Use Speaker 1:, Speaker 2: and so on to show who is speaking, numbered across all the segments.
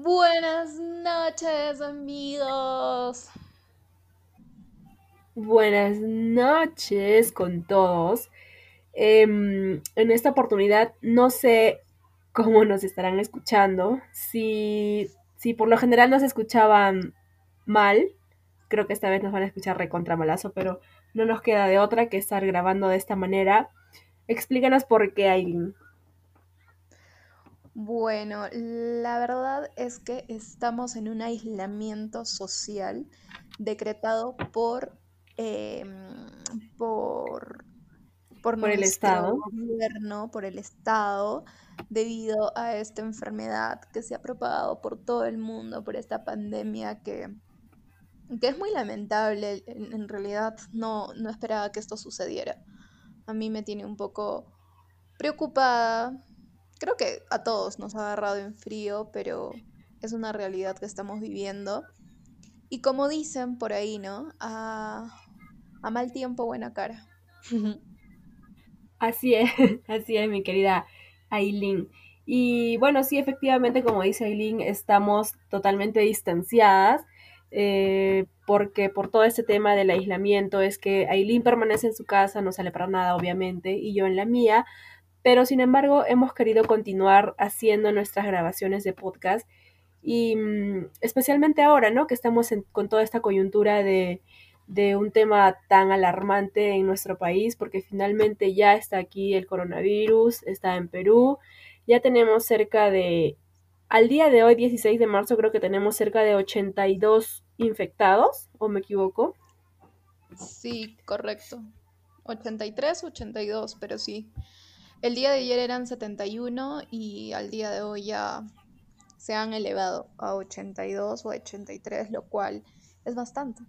Speaker 1: Buenas noches, amigos.
Speaker 2: Buenas noches con todos. Em, en esta oportunidad no sé cómo nos estarán escuchando. Si, si por lo general nos escuchaban mal, creo que esta vez nos van a escuchar recontra malazo, pero no nos queda de otra que estar grabando de esta manera. Explícanos por qué, Aileen.
Speaker 1: Bueno, la verdad es que estamos en un aislamiento social decretado por, em, por, por
Speaker 2: Por el estado.
Speaker 1: gobierno, por el Estado, debido a esta enfermedad que se ha propagado por todo el mundo, por esta pandemia que, que es muy lamentable. En, en realidad no, no esperaba que esto sucediera. A mí me tiene un poco preocupada Creo que a todos nos ha agarrado en frío, pero es una realidad que estamos viviendo. Y como dicen por ahí, ¿no? A, mal tiempo, buena cara.
Speaker 2: Así es, así es, mi querida Aileen. Y bueno, sí, efectivamente, como dice Aileen, estamos totalmente distanciadas, eh, porque por todo este tema del aislamiento es que Aileen permanece en su casa, no sale para nada, obviamente, y yo en la mía, pero sin embargo hemos querido continuar haciendo nuestras grabaciones de podcast y mm, especialmente ahora, ¿no? Que estamos con toda esta coyuntura de, de un tema tan alarmante en nuestro país, porque finalmente ya está aquí el coronavirus, está en Perú, ya tenemos cerca de, al día de hoy, 16 de marzo, creo que tenemos cerca de 82 infectados, ¿o me equivoco?
Speaker 1: Sí, correcto. 83, 82, pero sí. El día de ayer eran 71 y al día de hoy ya se han elevado a 82 o 83, lo cual es bastante.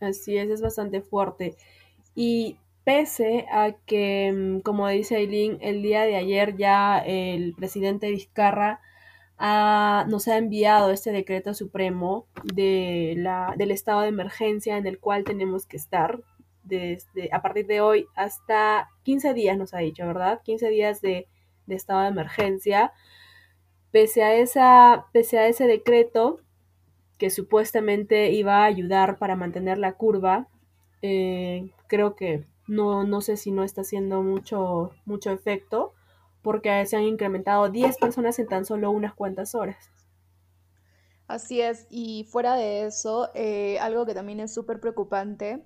Speaker 2: Así es, es bastante fuerte. Y pese a que, mm, como dice Aileen, el día de ayer ya el presidente Vizcarra ha- nos ha enviado este decreto supremo de la, del estado de emergencia en el cual tenemos que estar desde, a partir de hoy hasta 15 días, nos ha dicho, ¿verdad? 15 días de, de estado de emergencia. Pese a, esa, pese a ese decreto, que supuestamente iba a ayudar para mantener la curva, eh, creo que no, no sé si no está haciendo mucho, mucho efecto, porque se han incrementado 10 personas en tan solo unas cuantas horas.
Speaker 1: Así es, y fuera de eso, eh, algo que también es súper preocupante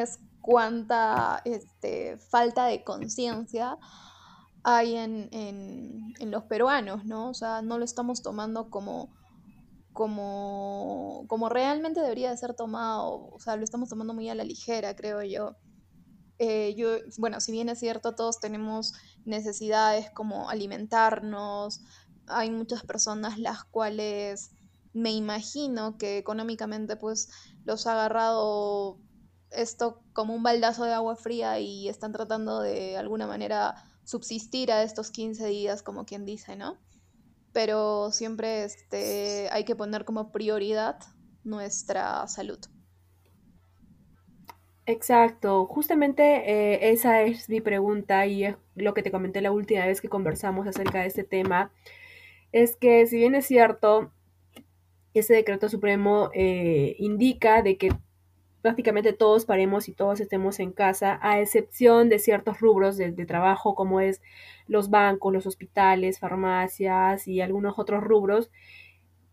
Speaker 1: es cuánta este, falta de conciencia hay en, en- los peruanos, ¿no? O sea, no lo estamos tomando como, como, como realmente debería de ser tomado, o sea, lo estamos tomando muy a la ligera, creo yo. Eh, yo, bueno, si bien es cierto, todos tenemos necesidades como alimentarnos, hay muchas personas las cuales me imagino que económicamente pues los ha agarrado esto como un baldazo de agua fría y están tratando de alguna manera subsistir a estos 15 días, como quien dice, ¿no? Pero siempre este, hay que poner como prioridad nuestra salud.
Speaker 2: Exacto, justamente eh, esa es mi pregunta y es lo que te comenté la última vez que conversamos acerca de este tema, es que si bien es cierto, ese decreto supremo eh, indica de que prácticamente todos paremos y todos estemos en casa, a excepción de ciertos rubros de, de trabajo como es los bancos, los hospitales, farmacias y algunos otros rubros,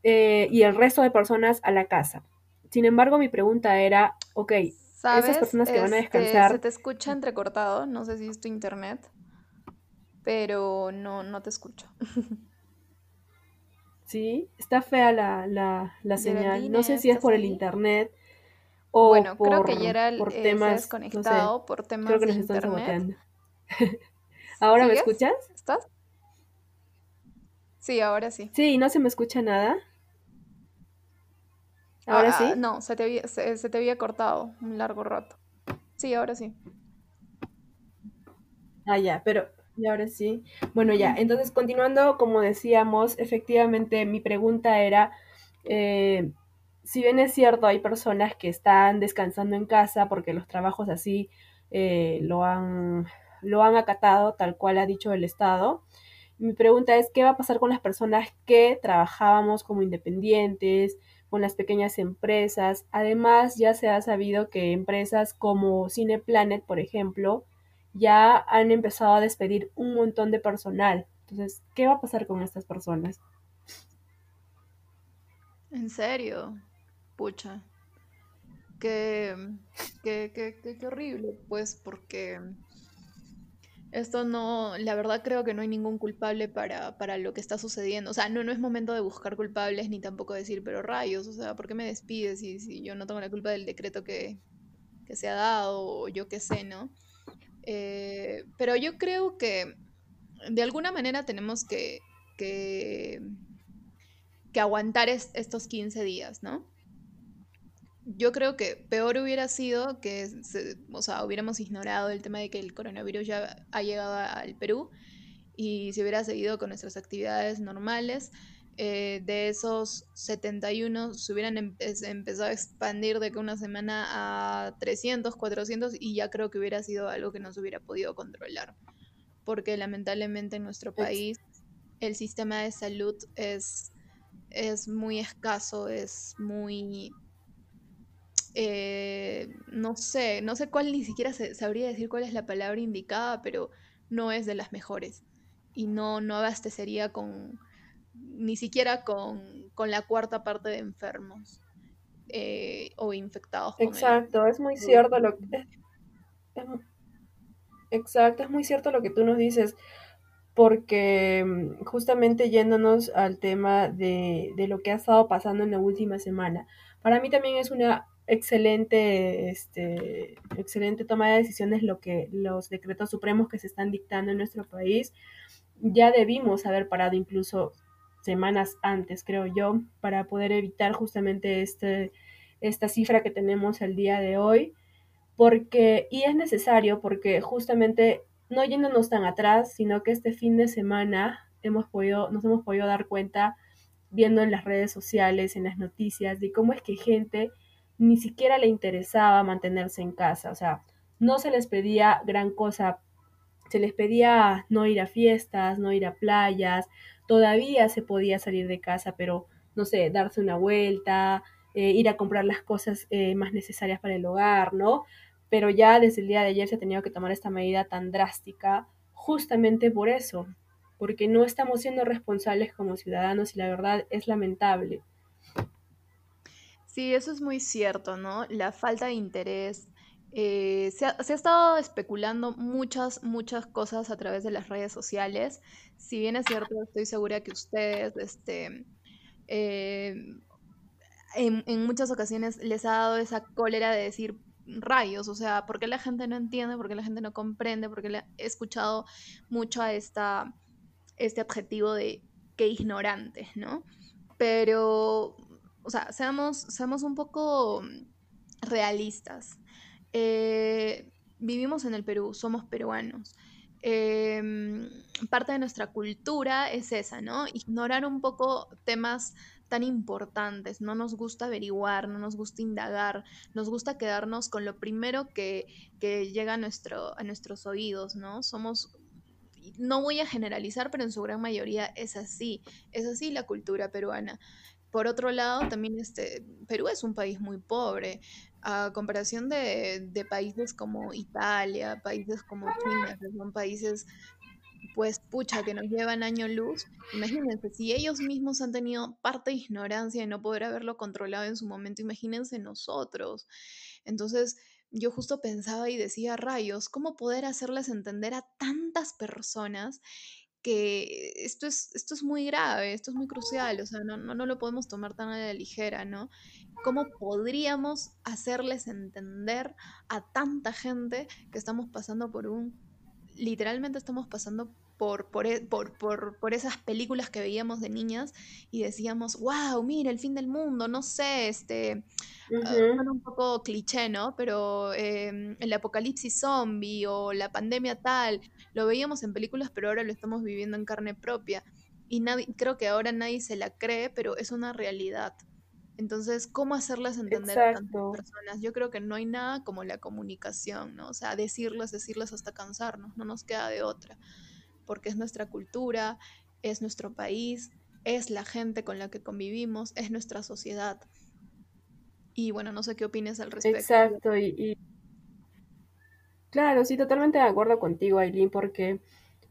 Speaker 2: eh, y el resto de personas a la casa. Sin embargo, mi pregunta era, ok, esas
Speaker 1: ¿Sabes?
Speaker 2: personas que van a
Speaker 1: Este, se
Speaker 2: descansar,
Speaker 1: te escucha entrecortado, no sé si es tu internet, pero no, no te escucho.
Speaker 2: ¿sí? Está fea la, la, la señal. No sé si es
Speaker 1: ¿estás
Speaker 2: por el internet o
Speaker 1: Bueno, creo que Gerald
Speaker 2: por
Speaker 1: eh, se ha
Speaker 2: temas, no sé,
Speaker 1: desconectado por
Speaker 2: creo
Speaker 1: temas
Speaker 2: que
Speaker 1: de
Speaker 2: nos están
Speaker 1: internet.
Speaker 2: saboteando. ¿Ahora me escuchas?
Speaker 1: ¿Estás? Sí, ahora sí.
Speaker 2: Sí, no se me escucha nada. ¿Ahora
Speaker 1: Ah, ah,
Speaker 2: sí?
Speaker 1: no, se te había, se, se te había cortado un largo rato. Sí, ahora sí.
Speaker 2: Ah, ya, pero y ahora sí. Bueno, ya, entonces continuando, como decíamos, efectivamente mi pregunta era, eh, si bien es cierto, hay personas que están descansando en casa porque los trabajos así eh, lo han, lo han acatado, tal cual ha dicho el Estado, Mi pregunta es, ¿qué va a pasar con las personas que trabajábamos como independientes, con las pequeñas empresas? Además, ya se ha sabido que empresas como Cineplanet, por ejemplo, ya han empezado a despedir un montón de personal. Entonces, ¿qué va a pasar con estas personas?
Speaker 1: ¿En serio? Pucha. Qué, qué, qué, qué, horrible, pues, porque esto no, la verdad creo que no hay ningún culpable para, para lo que está sucediendo. O sea, no, no es momento de buscar culpables ni tampoco decir, pero rayos, o sea, ¿por qué me despides si, si yo no tengo la culpa del decreto que, que se ha dado o yo qué sé, ¿no? Eh, pero yo creo que de alguna manera tenemos que, que, aguantar es- estos 15 días, ¿no? Yo creo que peor hubiera sido que, se- o sea, hubiéramos ignorado el tema de que el coronavirus ya ha llegado al Perú y se hubiera seguido con nuestras actividades normales. Eh, de esos 71 se hubieran empe- empezado a expandir de que una semana a 300 400 y ya creo que hubiera sido algo que no se hubiera podido controlar, porque lamentablemente en nuestro país el sistema de salud es, es muy escaso, es muy eh, no sé, no sé cuál ni siquiera se- sabría decir cuál es la palabra indicada, pero no es de las mejores. Y no, no abastecería con, ni siquiera con, con la cuarta parte de enfermos eh, o infectados con el
Speaker 2: Exacto, es muy cierto lo
Speaker 1: COVID-19.
Speaker 2: es- es- exacto, es muy cierto lo que tú nos dices. porque mm, justamente yéndonos al tema de, de lo que ha estado pasando en la última semana, para mí también es una excelente, este, excelente toma de decisiones lo que los decretos supremos que se están dictando en nuestro país. Ya debimos haber parado incluso semanas antes, creo yo, para poder evitar justamente este, esta cifra que tenemos el día de hoy porque, y es necesario porque justamente no yéndonos tan atrás, sino que este fin de semana hemos podido, nos hemos podido dar cuenta viendo en las redes sociales, en las noticias, de cómo es que gente ni siquiera le interesaba mantenerse en casa, o sea, no se les pedía gran cosa, se les pedía no ir a fiestas, no ir a playas, todavía se podía salir de casa, pero no sé, darse una vuelta, eh, ir a comprar las cosas eh, más necesarias para el hogar, ¿no? Pero ya desde el día de ayer se ha tenido que tomar esta medida tan drástica justamente por eso, porque no estamos siendo responsables como ciudadanos y la verdad es lamentable.
Speaker 1: Sí, eso es muy cierto, ¿no? La falta de interés. eh, se ha, estado especulando muchas, muchas cosas a través de las redes sociales. Si bien es cierto, estoy segura que ustedes, este, eh, en, en muchas ocasiones les ha dado esa cólera de decir rayos, o sea, ¿por qué la gente no entiende? ¿Por qué la gente no comprende? Porque le- he escuchado mucho a esta, este adjetivo de qué ignorantes, ¿no? Pero, o sea, seamos, seamos un poco realistas. Eh, vivimos en el Perú, somos peruanos. Em, parte de nuestra cultura es esa, ¿no? Ignorar un poco temas tan importantes. No nos gusta averiguar, no nos gusta indagar, nos gusta quedarnos con lo primero que, que llega a, nuestro, a nuestros oídos, ¿no? Somos no voy a generalizar, pero en su gran mayoría es así, es así la cultura peruana. Por otro lado, también este, Perú es un país muy pobre, a comparación de, de países como Italia, países como China, que son países, pues, pucha, que nos llevan año luz. Imagínense, si ellos mismos han tenido parte de ignorancia y no poder haberlo controlado en su momento, imagínense nosotros. Entonces, yo justo pensaba y decía, rayos, ¿cómo poder hacerles entender a tantas personas que esto es, esto es muy grave, esto es muy crucial, o sea, no, no, no lo podemos tomar tan a la ligera, ¿no? ¿Cómo podríamos hacerles entender a tanta gente que estamos pasando por un, literalmente estamos pasando por, por, e- por, por, por esas películas que veíamos de niñas y decíamos, wow, mira, el fin del mundo, no sé, este, ah,
Speaker 2: Ujú,
Speaker 1: suena un poco cliché, ¿no? Pero em, el apocalipsis zombie o la pandemia tal, lo veíamos en películas, pero ahora lo estamos viviendo en carne propia. Y nadie, creo que ahora nadie se la cree, pero es una realidad. Entonces, ¿cómo hacerlas entender a tantas
Speaker 2: Exacto.
Speaker 1: personas? Yo creo que no hay nada como la comunicación, ¿no? O sea, decirles, decirles hasta cansarnos, no nos queda de otra. Porque es nuestra cultura, es nuestro país, es la gente con la que convivimos, es nuestra sociedad. Y bueno, no sé qué opinas al respecto.
Speaker 2: Exacto, y, claro, sí, totalmente de acuerdo contigo, Aileen, porque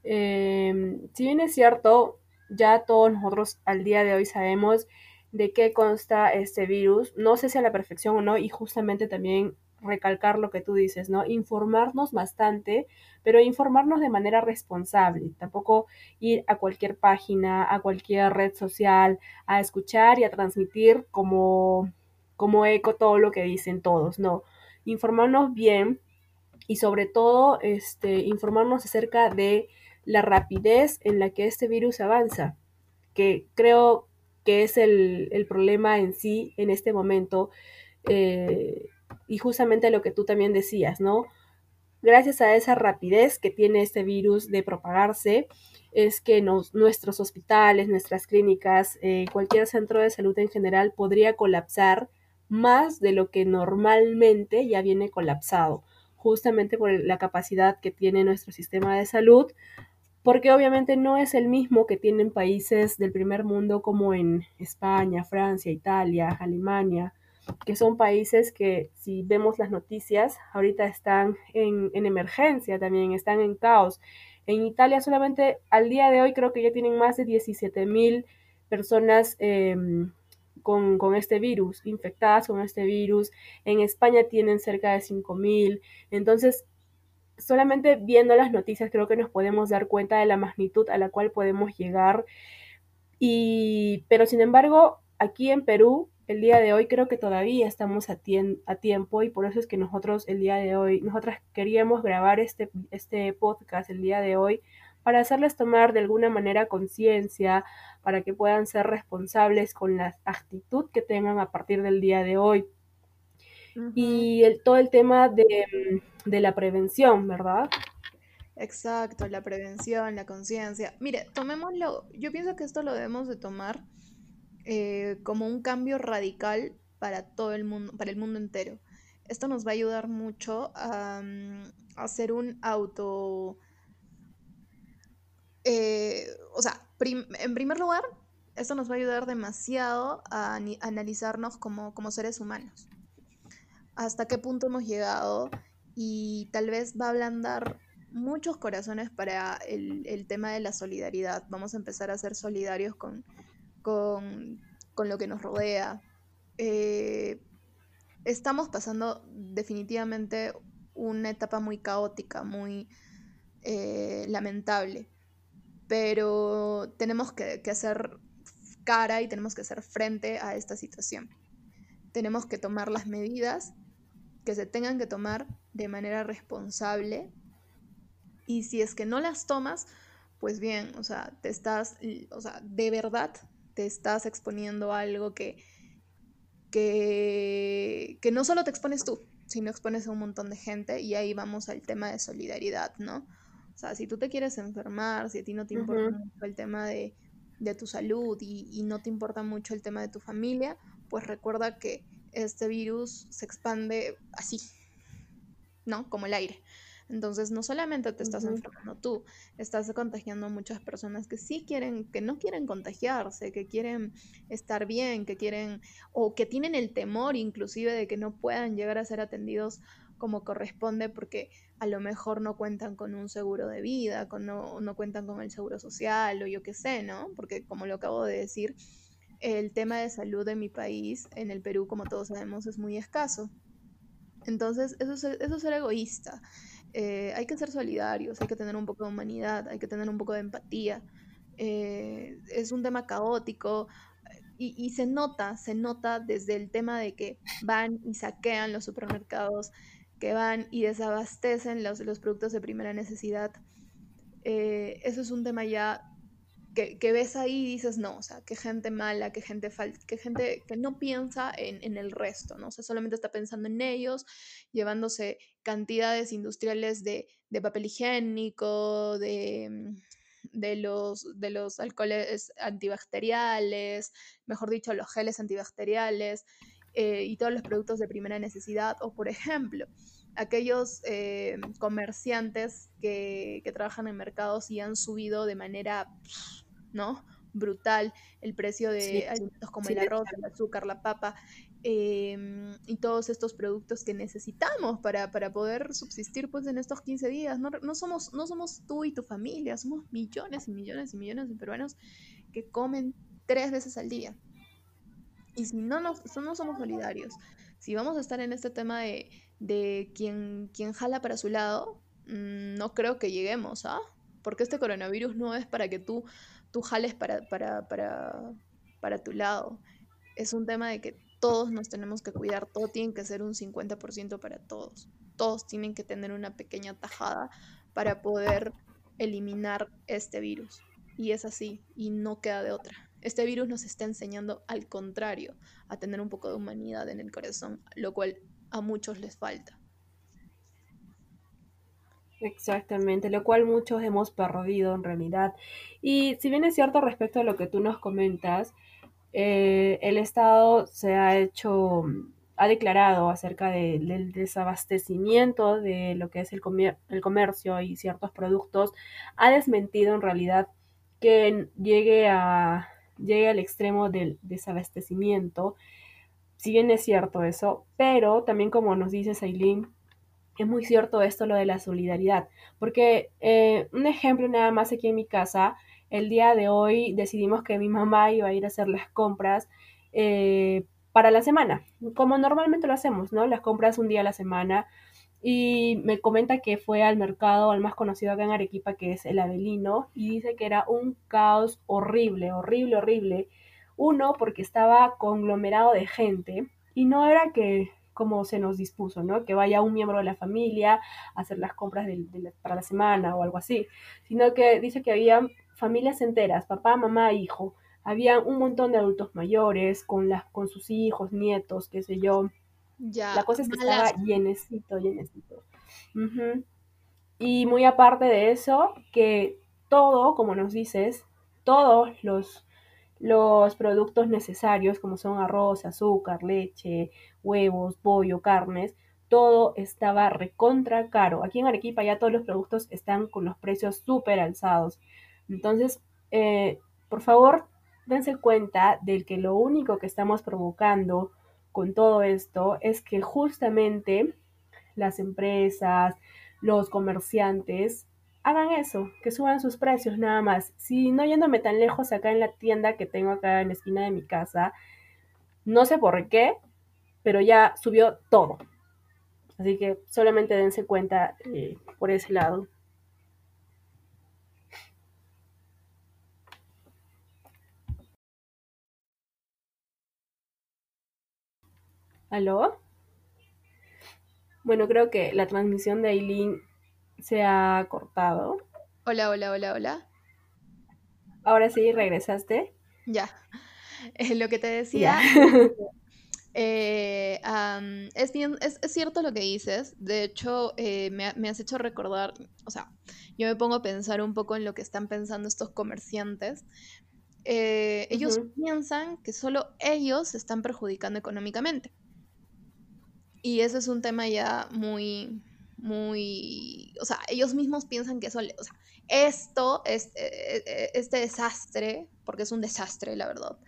Speaker 2: em, si bien es cierto, ya todos nosotros al día de hoy sabemos de qué consta este virus, no sé si a la perfección o no, y justamente también recalcar lo que tú dices, ¿no? Informarnos bastante, pero informarnos de manera responsable, tampoco ir a cualquier página, a cualquier red social, a escuchar y a transmitir como, como eco todo lo que dicen todos, no. Informarnos bien y sobre todo este, informarnos acerca de la rapidez en la que este virus avanza, que creo que es el, el problema en sí en este momento. Eh, y justamente lo que tú también decías, ¿no? Gracias a esa rapidez que tiene este virus de propagarse, es que nuestros hospitales, nuestras clínicas, eh, cualquier centro de salud en general podría colapsar más de lo que normalmente ya viene colapsado, justamente por la capacidad que tiene nuestro sistema de salud, porque obviamente no es el mismo que tienen países del primer mundo como en España, Francia, Italia, Alemania, que son países que si vemos las noticias, ahorita están en, emergencia también, están en caos. En Italia solamente al día de hoy creo que ya tienen más de 17 mil personas em, con, con, este virus, infectadas con este virus. En España tienen cerca de 5 mil. Entonces, solamente viendo las noticias creo que nos podemos dar cuenta de la magnitud a la cual podemos llegar. Y, pero sin embargo, aquí en Perú el día de hoy creo que todavía estamos a, tiempo y por eso es que nosotros el día de hoy, nosotras queríamos grabar este, este podcast el día de hoy para hacerles tomar de alguna manera conciencia, para que puedan ser responsables con la actitud que tengan a partir del día de hoy. Y el, todo el tema de, de la prevención, ¿verdad?
Speaker 1: Exacto, la prevención, la conciencia. Mire, tomémoslo, yo pienso que esto lo debemos de tomar eh, como un cambio radical para todo el mundo, para el mundo entero. Esto nos va a ayudar mucho a, mm, hacer un auto... Eh, o sea, en primer lugar, esto nos va a ayudar demasiado a, analizarnos como, seres humanos. Hasta qué punto hemos llegado y tal vez va a ablandar muchos corazones para el, el tema de la solidaridad. Vamos a empezar a ser solidarios con, con, lo que nos rodea. Eh, estamos pasando definitivamente una etapa muy caótica, muy eh, lamentable, pero tenemos que, que hacer cara y tenemos que hacer frente a esta situación. Tenemos que tomar las medidas que se tengan que tomar de manera responsable y si es que no las tomas, pues bien, o sea, te estás, o sea, de verdad te estás exponiendo a algo que, que, no solo te expones tú, sino expones a un montón de gente y ahí vamos al tema de solidaridad, ¿no? O sea, si tú te quieres enfermar, si a ti no te importa mucho el tema de, tu salud y, y, no te importa mucho el tema de tu familia, pues recuerda que este virus se expande así, ¿no? Como el aire. Entonces, no solamente te estás enfermando tú, estás contagiando a muchas personas que sí quieren, que no quieren contagiarse, que quieren estar bien, que quieren, o que tienen el temor inclusive de que no puedan llegar a ser atendidos como corresponde porque a lo mejor no cuentan con un seguro de vida, con no, no cuentan con el seguro social o yo qué sé, ¿no? Porque como lo acabo de decir, el tema de salud en mi país, en el Perú, como todos sabemos, es muy escaso. Entonces, eso es, eso es ser egoísta. Eh, hay que ser solidarios, hay que tener un poco de humanidad, hay que tener un poco de empatía. Eh, es un tema caótico y, se nota, se nota desde el tema de que van y saquean los supermercados, que van y desabastecen los, los productos de primera necesidad. Eh, eso es un tema ya que, ves ahí y dices, no, o sea, qué gente mala, qué gente, qué gente que no piensa en, el resto, ¿no? O sea, solamente está pensando en ellos, llevándose cantidades industriales de, papel higiénico, de, mm, de, los, de los alcoholes antibacteriales, mejor dicho, los geles antibacteriales eh, y todos los productos de primera necesidad. O, por ejemplo, aquellos eh, comerciantes que, que, trabajan en mercados y han subido de manera, ¿no? Brutal el precio de alimentos como el arroz, el azúcar, la papa. Em, y todos estos productos que necesitamos para, para, poder subsistir pues en estos 15 días. No, no, somos, no somos tú y tu familia, somos millones y millones y millones de peruanos que comen tres veces al día. Y si no, nos, no somos solidarios, si vamos a estar en este tema de, de quien, quien jala para su lado, mm, no creo que lleguemos, ¿ah? Porque este coronavirus no es para que tú, tú jales para, para, para, para tu lado. Es un tema de que todos nos tenemos que cuidar, todo tiene que ser un 50% para todos. Todos tienen que tener una pequeña tajada para poder eliminar este virus. Y es así, y no queda de otra. Este virus nos está enseñando al contrario, a tener un poco de humanidad en el corazón, lo cual a muchos les falta.
Speaker 2: Exactamente, lo cual muchos hemos perdido en realidad. Y si bien es cierto respecto a lo que tú nos comentas, eh, el Estado se ha hecho, ha declarado acerca del desabastecimiento de lo que es el, el comercio y ciertos productos, ha desmentido en realidad que llegue, a, llegue al extremo del desabastecimiento. Si bien es cierto eso, pero también como nos dice Sailin, es muy cierto esto lo de la solidaridad, porque eh, un ejemplo nada más aquí en mi casa, el día de hoy decidimos que mi mamá iba a ir a hacer las compras eh, para la semana, como normalmente lo hacemos, ¿no? Las compras un día a la semana. Y me comenta que fue al mercado, al más conocido acá en Arequipa, que es el Avelino, y dice que era un caos horrible, horrible, horrible. Uno, porque estaba conglomerado de gente, y no era que como se nos dispuso, ¿no? Que vaya un miembro de la familia a hacer las compras para la semana o algo así, sino que dice que había familias enteras, papá, mamá, hijo. Había un montón de adultos mayores con, las, con sus hijos, nietos, qué sé yo. Ya, la cosa es que estaba llenecito, llenecito. Y muy aparte de eso, que todo, como nos dices, todos los, los productos necesarios, como son arroz, azúcar, leche, huevos, pollo, carnes, todo estaba recontra caro. Aquí en Arequipa ya todos los productos están con los precios súper alzados. Entonces, eh, por favor, dense cuenta de que lo único que estamos provocando con todo esto es que justamente las empresas, los comerciantes, hagan eso, que suban sus precios nada más. Si no yéndome tan lejos acá en la tienda que tengo acá en la esquina de mi casa, no sé por qué, pero ya subió todo. Así que solamente dense cuenta eh, por ese lado. ¿Aló? Bueno, creo que la transmisión de Aileen se ha cortado.
Speaker 1: Hola, hola, hola, hola.
Speaker 2: Ahora sí, regresaste.
Speaker 1: Ya. Eh, lo que te decía. Eh, es, bien, es, cierto lo que dices. De hecho, eh, me, has hecho recordar, o sea, yo me pongo a pensar un poco en lo que están pensando estos comerciantes. ellos piensan que solo ellos se están perjudicando económicamente. Y ese es un tema ya muy, muy, o sea, ellos mismos piensan que eso, o sea, esto, este, este desastre, porque es un desastre, la verdad,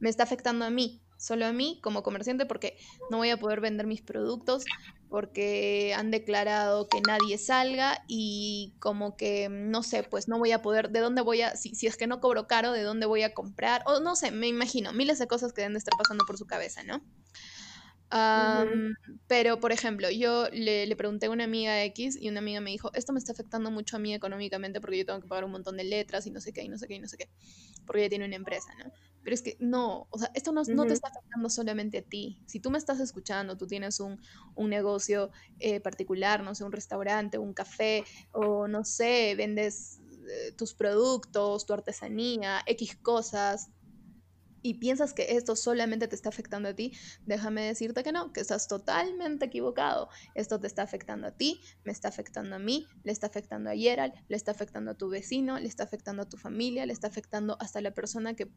Speaker 1: me está afectando a mí, solo a mí como comerciante, porque no voy a poder vender mis productos, porque han declarado que nadie salga y como que, no sé, pues no voy a poder, ¿de dónde voy a, si, si es que no cobro caro, ¿de dónde voy a comprar? O no sé, me imagino, miles de cosas que deben de estar pasando por su cabeza, ¿no? Pero, por ejemplo, yo le, pregunté a una amiga X y una amiga me dijo, esto me está afectando mucho a mí económicamente porque yo tengo que pagar un montón de letras y no sé qué, y no sé qué, y no sé qué, porque ella tiene una empresa, ¿no? Pero es que no, o sea, esto no, no te está afectando solamente a ti. Si tú me estás escuchando, tú tienes un, un negocio eh, particular, no sé, un restaurante, un café, o no sé, vendes eh, tus productos, tu artesanía, X cosas, y piensas que esto solamente te está afectando a ti, déjame decirte que no, que estás totalmente equivocado. Esto te está afectando a ti, me está afectando a mí, le está afectando a Gerald, le está afectando a tu vecino, le está afectando a tu familia, le está afectando hasta la persona que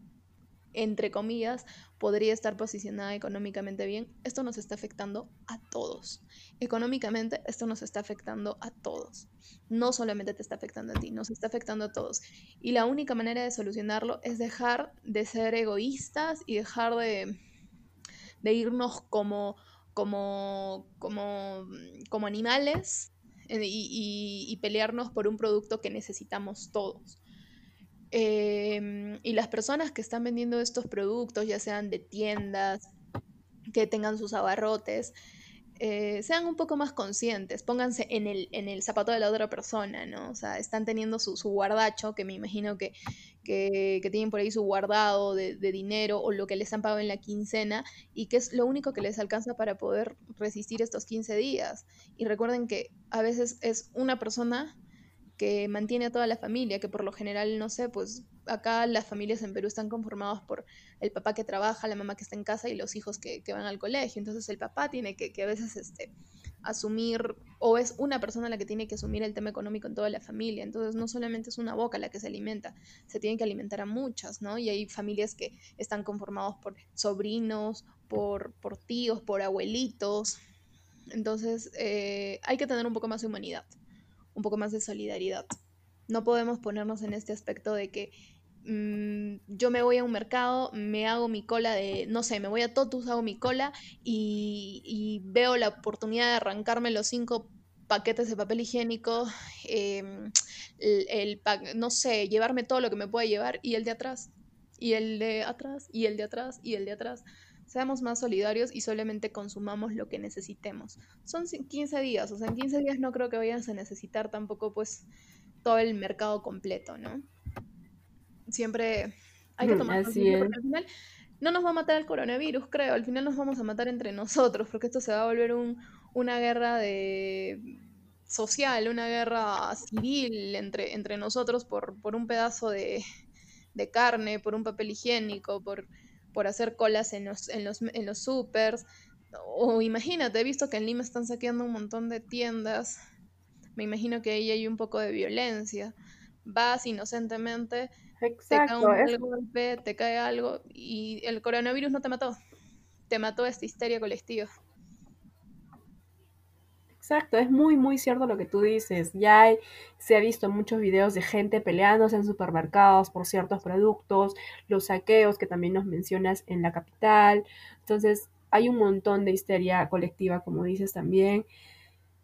Speaker 1: entre comillas, podría estar posicionada económicamente bien, esto nos está afectando a todos. Económicamente, esto nos está afectando a todos. No solamente te está afectando a ti, nos está afectando a todos. Y la única manera de solucionarlo es dejar de ser egoístas y dejar de, irnos como, como, como, como animales eh, y pelearnos por un producto que necesitamos todos. Em, y las personas que están vendiendo estos productos, ya sean de tiendas, que tengan sus abarrotes, eh, sean un poco más conscientes, pónganse en el, en el zapato de la otra persona, ¿no? O sea, están teniendo su, guardacho, que me imagino que, que, tienen por ahí su guardado de, de, dinero o lo que les han pagado en la quincena y que es lo único que les alcanza para poder resistir estos 15 días. Y recuerden que a veces es una persona que mantiene a toda la familia, que por lo general, no sé, pues acá las familias en Perú están conformadas por el papá que trabaja, la mamá que está en casa y los hijos que, van al colegio. Entonces el papá tiene que, a veces este, asumir, o es una persona la que tiene que asumir el tema económico en toda la familia. Entonces no solamente es una boca la que se alimenta, se tiene que alimentar a muchas, ¿no? Y hay familias que están conformadas por sobrinos, por, por tíos, por abuelitos. Entonces eh, hay que tener un poco más de humanidad un poco más de solidaridad. No podemos ponernos en este aspecto de que mm, yo me voy a un mercado, me hago mi cola de, no sé, me voy a Totus, hago mi cola y, veo la oportunidad de arrancarme los cinco paquetes de papel higiénico, em, el, no sé, llevarme todo lo que me pueda llevar y el de atrás, y el de atrás, y el de atrás, y el de atrás. Seamos más solidarios y solamente consumamos lo que necesitemos. Son 15 días, o sea, en 15 días no creo que vayas a necesitar tampoco pues todo el mercado completo, ¿no? Siempre hay que mm, tomar conciencia porque al final no nos va a matar el coronavirus, creo, al final nos vamos a matar entre nosotros, porque esto se va a volver un, una guerra de social, una guerra civil entre, entre nosotros por, por un pedazo de, de carne, por un papel higiénico, por por hacer colas en los, en los, en los supers. O imagínate, he visto que en Lima están saqueando un montón de tiendas. Me imagino que ahí hay un poco de violencia. Vas inocentemente, te cae un golpe, te cae algo y el coronavirus no te mató. Te mató esta histeria colectiva.
Speaker 2: Exacto, es muy, muy cierto lo que tú dices. Ya se ha visto muchos videos de gente peleándose en supermercados por ciertos productos, los saqueos que también nos mencionas en la capital. Entonces, hay un montón de histeria colectiva, como dices también.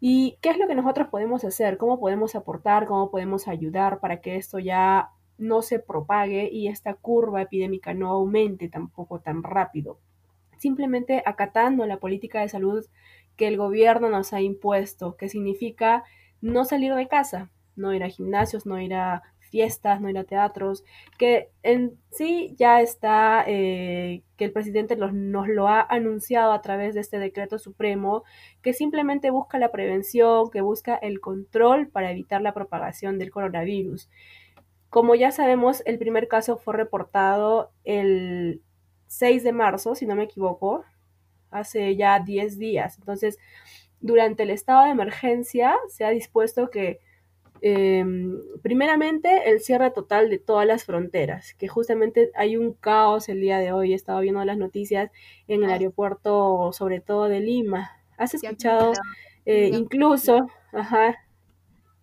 Speaker 2: ¿Y qué es lo que nosotros podemos hacer? ¿Cómo podemos aportar? ¿Cómo podemos ayudar para que esto ya no se propague y esta curva epidémica no aumente tampoco tan rápido? Simplemente acatando la política de salud que el gobierno nos ha impuesto, que significa no salir de casa, no ir a gimnasios, no ir a fiestas, no ir a teatros, que en sí ya está, eh, que el presidente nos lo ha anunciado a través de este decreto supremo, que simplemente busca la prevención, que busca el control para evitar la propagación del coronavirus. Como ya sabemos, el primer caso fue reportado el 6 de marzo, si no me equivoco, hace ya 10 días. Entonces, durante el estado de emergencia se ha dispuesto que, em, primeramente, el cierre total de todas las fronteras, que justamente hay un caos el día de hoy. He estado viendo las noticias en el aeropuerto, sobre todo de Lima. ¿Has escuchado eh, incluso, ajá,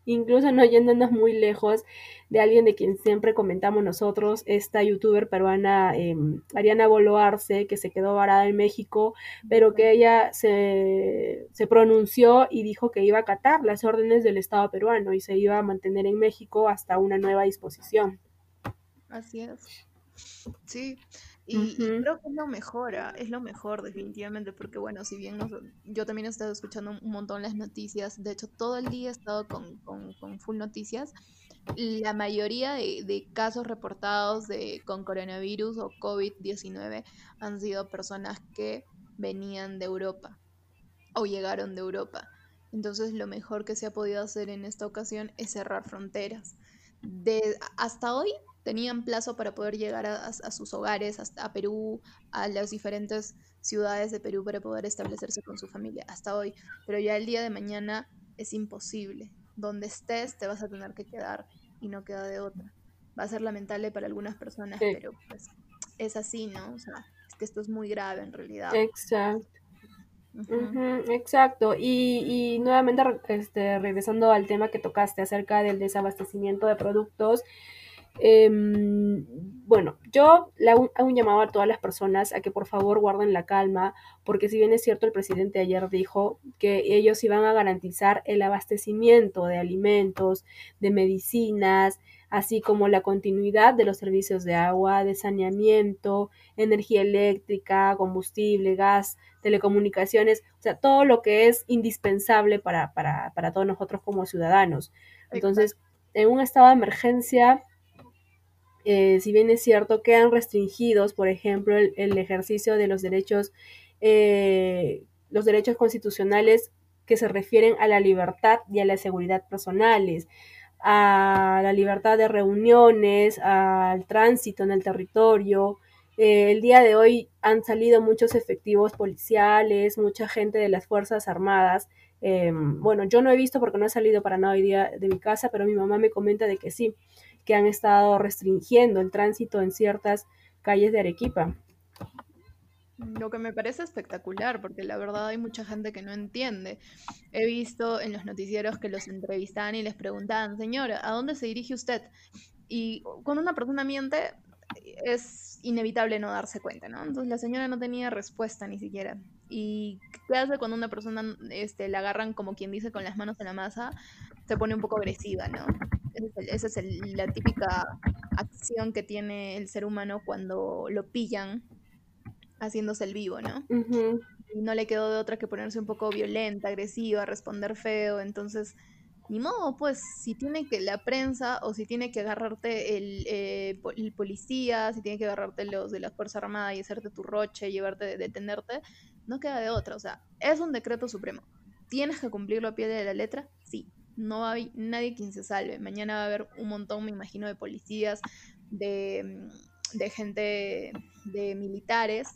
Speaker 2: incluso no yéndonos muy lejos de alguien de quien siempre comentamos nosotros, esta youtuber peruana em, Ariana Boloarse, que se quedó varada en México, pero que ella se, se pronunció y dijo que iba a acatar las órdenes del Estado peruano y se iba a mantener en México hasta una nueva disposición.
Speaker 1: Así es. Sí, y, creo que es lo mejor, ¿ah? es lo mejor definitivamente, porque bueno, si bien yo también he estado escuchando un montón las noticias, de hecho todo el día he estado con, con, full noticias, la mayoría de, casos reportados de, con coronavirus o COVID-19 han sido personas que venían de Europa o llegaron de Europa. Entonces lo mejor que se ha podido hacer en esta ocasión es cerrar fronteras. De, hasta hoy tenían plazo para poder llegar a, sus hogares, hasta a Perú, a las diferentes ciudades de Perú para poder establecerse con su familia hasta hoy. Pero ya el día de mañana es imposible. Donde estés te vas a tener que quedar y no queda de otra. Va a ser lamentable para algunas personas, pero pues es así, ¿no? O sea, es que esto es muy grave en realidad.
Speaker 2: Exacto. exacto. Y, y nuevamente este, regresando al tema que tocaste acerca del desabastecimiento de productos, Em, bueno, yo le hago, un llamado a todas las personas a que por favor guarden la calma, porque si bien es cierto, el presidente ayer dijo que ellos iban a garantizar el abastecimiento de alimentos, de medicinas, así como la continuidad de los servicios de agua, de saneamiento, energía eléctrica, combustible, gas, telecomunicaciones, o sea, todo lo que es indispensable para, para, para todos nosotros como ciudadanos. Entonces, en un estado de emergencia, eh, si bien es cierto, quedan restringidos, por ejemplo, el, ejercicio de los derechos, eh, los derechos constitucionales que se refieren a la libertad y a la seguridad personales, a la libertad de reuniones, al tránsito en el territorio. Eh, el día de hoy han salido muchos efectivos policiales, mucha gente de las Fuerzas Armadas. bueno, yo no he visto porque no he salido para nada hoy día de mi casa, pero mi mamá me comenta de que sí que han estado restringiendo el tránsito en ciertas calles de Arequipa.
Speaker 1: Lo que me parece espectacular, porque la verdad hay mucha gente que no entiende. He visto en los noticieros que los entrevistan y les preguntan, señora, ¿a dónde se dirige usted? Y cuando una persona miente, es inevitable no darse cuenta, ¿no? Entonces la señora no tenía respuesta ni siquiera. ¿Y qué hace cuando una persona este, la agarran como quien dice con las manos en la masa? Se pone un poco agresiva, ¿no? Esa es, la típica acción que tiene el ser humano cuando lo pillan haciéndose el vivo, ¿no? Y no le quedó de otra que ponerse un poco violenta, agresiva, responder feo. Entonces, ni modo, pues, si tiene que la prensa o si tiene que agarrarte el, eh, el policía, si tiene que agarrarte los de la Fuerza Armada y hacerte tu roche, llevarte, detenerte, no queda de otra. O sea, es un decreto supremo. ¿Tienes que cumplirlo a pie de la letra? Sí no hay nadie quien se salve. Mañana va a haber un montón, me imagino, de policías, de, de gente, de militares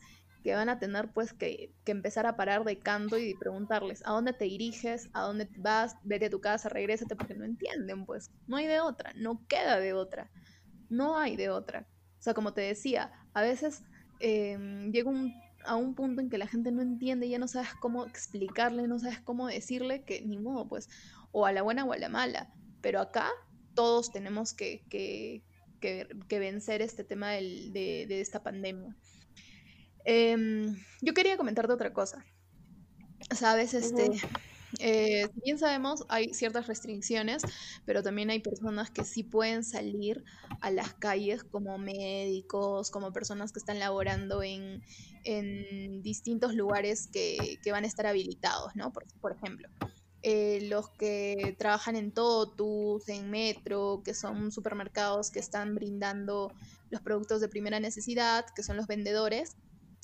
Speaker 1: que van a tener pues que, que, empezar a parar de canto y preguntarles a dónde te diriges, a dónde vas, vete a tu casa, regrésate, porque no entienden, pues. No hay de otra, no queda de otra, no hay de otra. O sea, como te decía, a veces eh, llega un, a un punto en que la gente no entiende, ya no sabes cómo explicarle, no sabes cómo decirle que ni modo, pues o a la buena o a la mala. Pero acá todos tenemos que, que, que, vencer este tema del, de, de, esta pandemia. Em, yo quería comentarte otra cosa. Sabes, este, eh, bien sabemos, hay ciertas restricciones, pero también hay personas que sí pueden salir a las calles como médicos, como personas que están laborando en, en distintos lugares que, que, van a estar habilitados, ¿no? Por, por ejemplo, eh, los que trabajan en Totus, en Metro, que son supermercados que están brindando los productos de primera necesidad, que son los vendedores,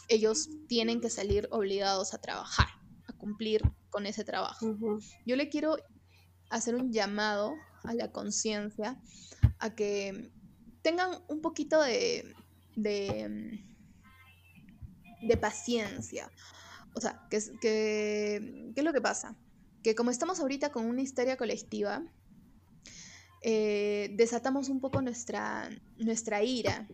Speaker 1: ellos tienen que salir obligados a trabajar, a cumplir con ese trabajo. Yo le quiero hacer un llamado a la conciencia, a que tengan un poquito de, de, de paciencia. O sea, ¿qué, qué, ¿qué es lo que pasa? Que como estamos ahorita con una histeria colectiva, eh, desatamos un poco nuestra, nuestra ira,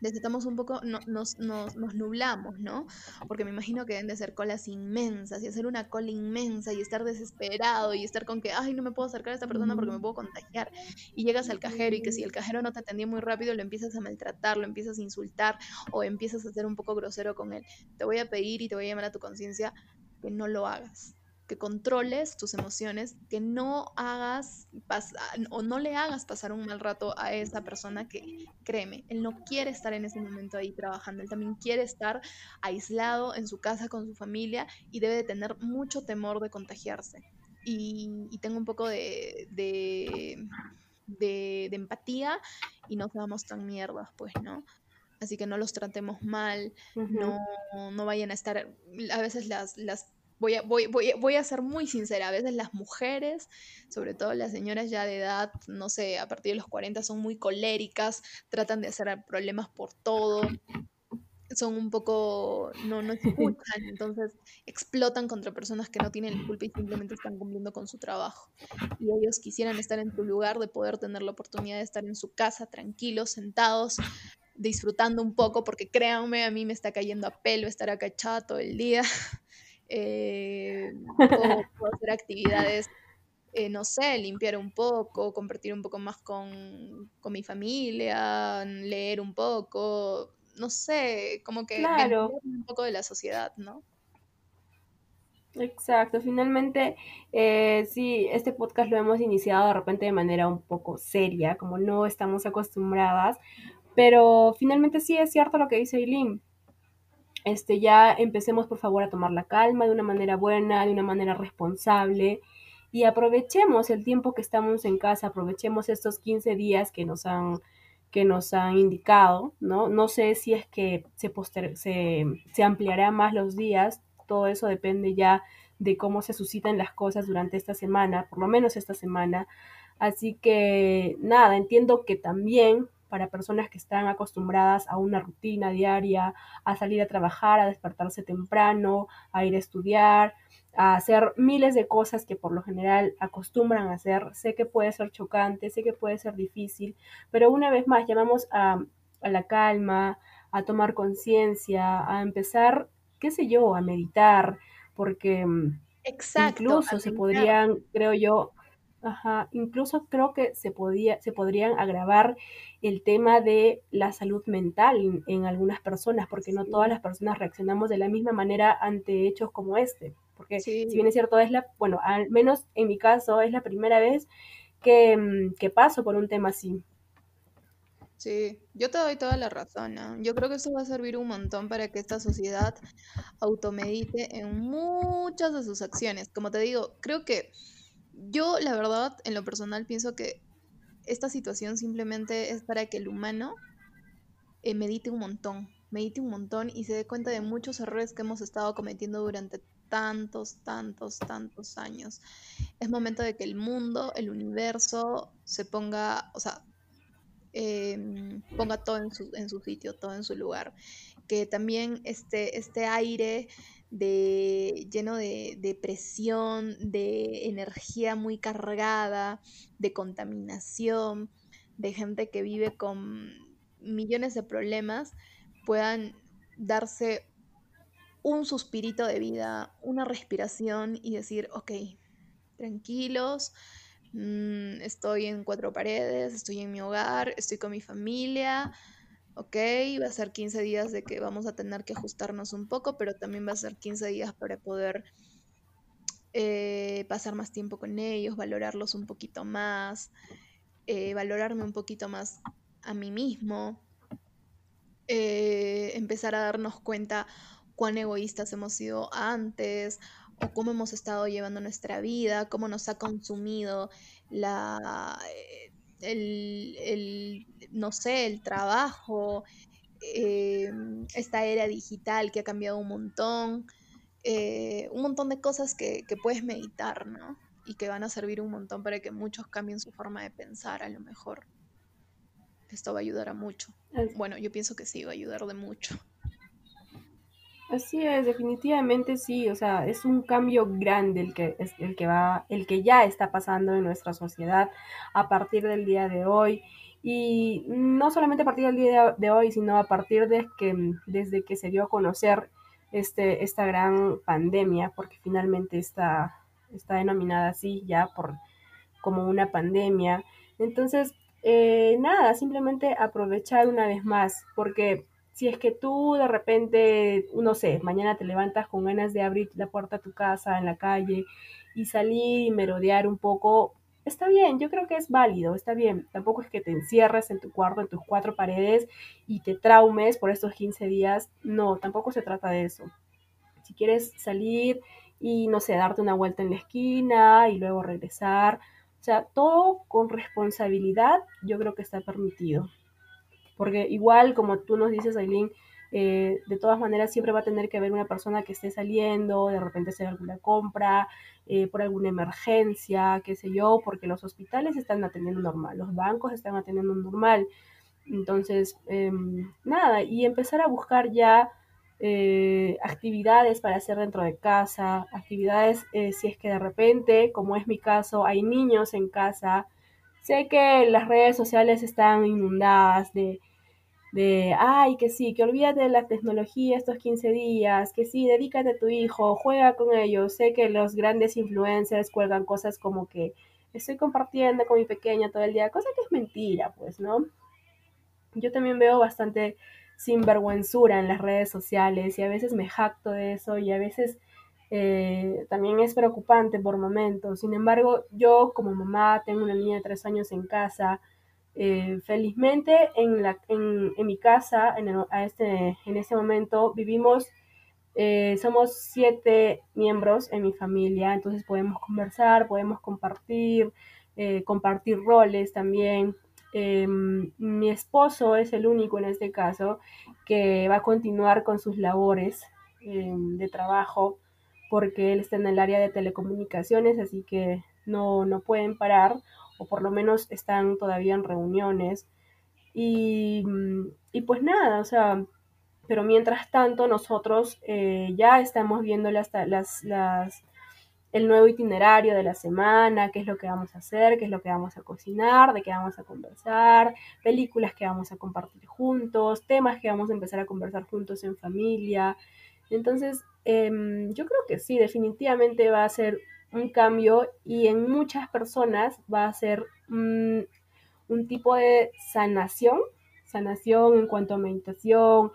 Speaker 1: desatamos un poco, nos, nos, nublamos, ¿no? Porque me imagino que deben de ser colas inmensas y hacer una cola inmensa y estar desesperado y estar con que, ay, no me puedo acercar a esta persona porque me puedo contagiar. Y llegas al cajero y que si el cajero no te atendió muy rápido, lo empiezas a maltratar, lo empiezas a insultar o empiezas a ser un poco grosero con él. Te voy a pedir y te voy a llamar a tu conciencia que no lo hagas que controles tus emociones, que no hagas o no le hagas pasar un mal rato a esa persona que, créeme, él no quiere estar en ese momento ahí trabajando, él también quiere estar aislado en su casa con su familia y debe de tener mucho temor de contagiarse. Y, tengo un poco de, de, empatía y no seamos tan mierdas, pues, ¿no? Así que no los tratemos mal, no, no vayan a estar, a veces las, las Voy a, voy, voy, voy a ser muy sincera, a veces las mujeres, sobre todo las señoras ya de edad, no sé, a partir de los 40 son muy coléricas, tratan de hacer problemas por todo, son un poco, no, no escuchan, entonces explotan contra personas que no tienen la culpa y simplemente están cumpliendo con su trabajo. Y ellos quisieran estar en tu lugar, de poder tener la oportunidad de estar en su casa tranquilos, sentados, disfrutando un poco, porque créanme, a mí me está cayendo a pelo estar acá todo el día. Eh, puedo, hacer actividades, eh, no sé, limpiar un poco, compartir un poco más con, con, mi familia, leer un poco, no sé, como que
Speaker 2: claro.
Speaker 1: un poco de la sociedad, ¿no?
Speaker 2: Exacto, finalmente eh, sí, este podcast lo hemos iniciado de repente de manera un poco seria, como no estamos acostumbradas, pero finalmente sí es cierto lo que dice Eileen. Este, ya empecemos por favor a tomar la calma de una manera buena, de una manera responsable y aprovechemos el tiempo que estamos en casa, aprovechemos estos 15 días que nos han que nos han indicado, ¿no? No sé si es que se, se, se ampliará más los días, todo eso depende ya de cómo se suscitan las cosas durante esta semana, por lo menos esta semana. Así que nada, entiendo que también para personas que están acostumbradas a una rutina diaria, a salir a trabajar, a despertarse temprano, a ir a estudiar, a hacer miles de cosas que por lo general acostumbran a hacer. Sé que puede ser chocante, sé que puede ser difícil, pero una vez más llamamos a, a la calma, a tomar conciencia, a empezar qué sé yo, a meditar, porque mm, incluso se podrían, creo yo, ajá, incluso creo que se, podía, se podrían agravar el tema de la salud mental en, algunas personas, porque no todas las personas reaccionamos de la misma manera ante hechos como este. Porque si bien es cierto, es la, bueno, al menos en mi caso, es la primera vez que, mm, que paso por un tema así.
Speaker 1: Sí, yo te doy toda la razón. Yo creo que eso va a servir un montón para que esta sociedad automedite en muchas de sus acciones. Como te digo, creo que yo, la verdad, en lo personal, pienso que esta situación simplemente es para que el humano eh, medite un montón, medite un montón y se dé cuenta de muchos errores que hemos estado cometiendo durante tantos, tantos, tantos años. Es momento de que el mundo, el universo, se ponga, o sea, Em, ponga todo en su, en su, sitio, todo en su lugar. Que también este, este aire de, lleno de, de, presión, de energía muy cargada, de contaminación, de gente que vive con millones de problemas, puedan darse un suspirito de vida, una respiración y decir, ok, tranquilos, Mm, estoy en cuatro paredes, estoy en mi hogar, estoy con mi familia, ok, va a ser 15 días de que vamos a tener que ajustarnos un poco, pero también va a ser 15 días para poder eh, pasar más tiempo con ellos, valorarlos un poquito más, eh, valorarme un poquito más a mí mismo, eh, empezar a darnos cuenta cuán egoístas hemos sido antes o cómo hemos estado llevando nuestra vida, cómo nos ha consumido la, eh, el, no sé, el trabajo, eh, esta era digital que ha cambiado un montón, eh, un montón de cosas que, que, puedes meditar, ¿no? Y que van a servir un montón para que muchos cambien su forma de pensar a lo mejor. Esto va a ayudar a mucho. Bueno, yo pienso que sí, va a ayudar de mucho.
Speaker 2: Así es, definitivamente sí, o sea, es un cambio grande el que el que va, el que ya está pasando en nuestra sociedad a partir del día de hoy y no solamente a partir del día de hoy, sino a partir de que desde que se dio a conocer este esta gran pandemia, porque finalmente está está denominada así ya por como una pandemia. Entonces, eh, nada, simplemente aprovechar una vez más, porque si es que tú de repente, no sé, mañana te levantas con ganas de abrir la puerta a tu casa en la calle y salir y merodear un poco, está bien, yo creo que es válido, está bien. Tampoco es que te encierres en tu cuarto, en tus cuatro paredes y te traumes por estos 15 días. No, tampoco se trata de eso. Si quieres salir y, no sé, darte una vuelta en la esquina y luego regresar, o sea, todo con responsabilidad, yo creo que está permitido. Porque igual, como tú nos dices, Aileen, eh, de todas maneras siempre va a tener que haber una persona que esté saliendo, de repente hacer alguna compra, eh, por alguna emergencia, qué sé yo, porque los hospitales están atendiendo normal, los bancos están atendiendo normal. Entonces, em, nada, y empezar a buscar ya eh, actividades para hacer dentro de casa, actividades si es que de repente, como es mi caso, hay niños en casa, sé que las redes sociales están inundadas de de, ay, que sí, que olvídate de la tecnología estos 15 días, que sí, dedícate a tu hijo, juega con ellos. Sé que los grandes influencers cuelgan cosas como que estoy compartiendo con mi pequeña todo el día, cosa que es mentira, pues, ¿no? Yo también veo bastante sinvergüenzura en las redes sociales y a veces me jacto de eso y a veces eh, también es preocupante por momentos. Sin embargo, yo como mamá tengo una niña de tres años en casa. Eh, felizmente en, la, en, en, mi casa, en, el, a este, en este momento, vivimos, eh, somos siete miembros en mi familia, entonces podemos conversar, podemos compartir, compartir roles también. Em, mi esposo es el único en este caso que va a continuar con sus labores em, de trabajo porque él está en el área de telecomunicaciones, así que no, no pueden parar, o por lo menos están todavía en reuniones. Y, y pues nada, o sea, pero mientras tanto nosotros eh, ya estamos viendo las, las, las, el nuevo itinerario de la semana, qué es lo que vamos a hacer, qué es lo que vamos a cocinar, de qué vamos a conversar, películas que vamos a compartir juntos, temas que vamos a empezar a conversar juntos en familia. Entonces, eh, yo creo que sí, definitivamente va a ser un cambio y en muchas personas va a ser un, un tipo de sanación, sanación en cuanto a meditación,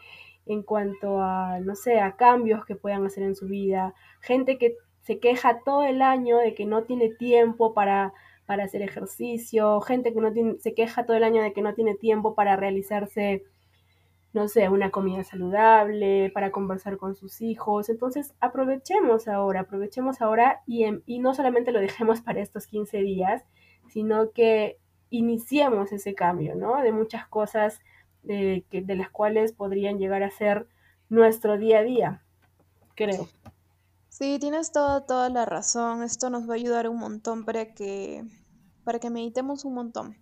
Speaker 2: en cuanto a, no sé, a cambios que puedan hacer en su vida. Gente que se queja todo el año de que no tiene tiempo para, para hacer ejercicio, gente que no tiene, se queja todo el año de que no tiene tiempo para realizarse no sé, una comida saludable, para conversar con sus hijos. Entonces, aprovechemos ahora, aprovechemos ahora y, en, y no solamente lo dejemos para estos 15 días, sino que iniciemos ese cambio, ¿no? De muchas cosas de, que, de las cuales podrían llegar a ser nuestro día a día, creo.
Speaker 1: Sí, tienes toda, toda la razón. Esto nos va a ayudar un montón para que, para que meditemos un montón.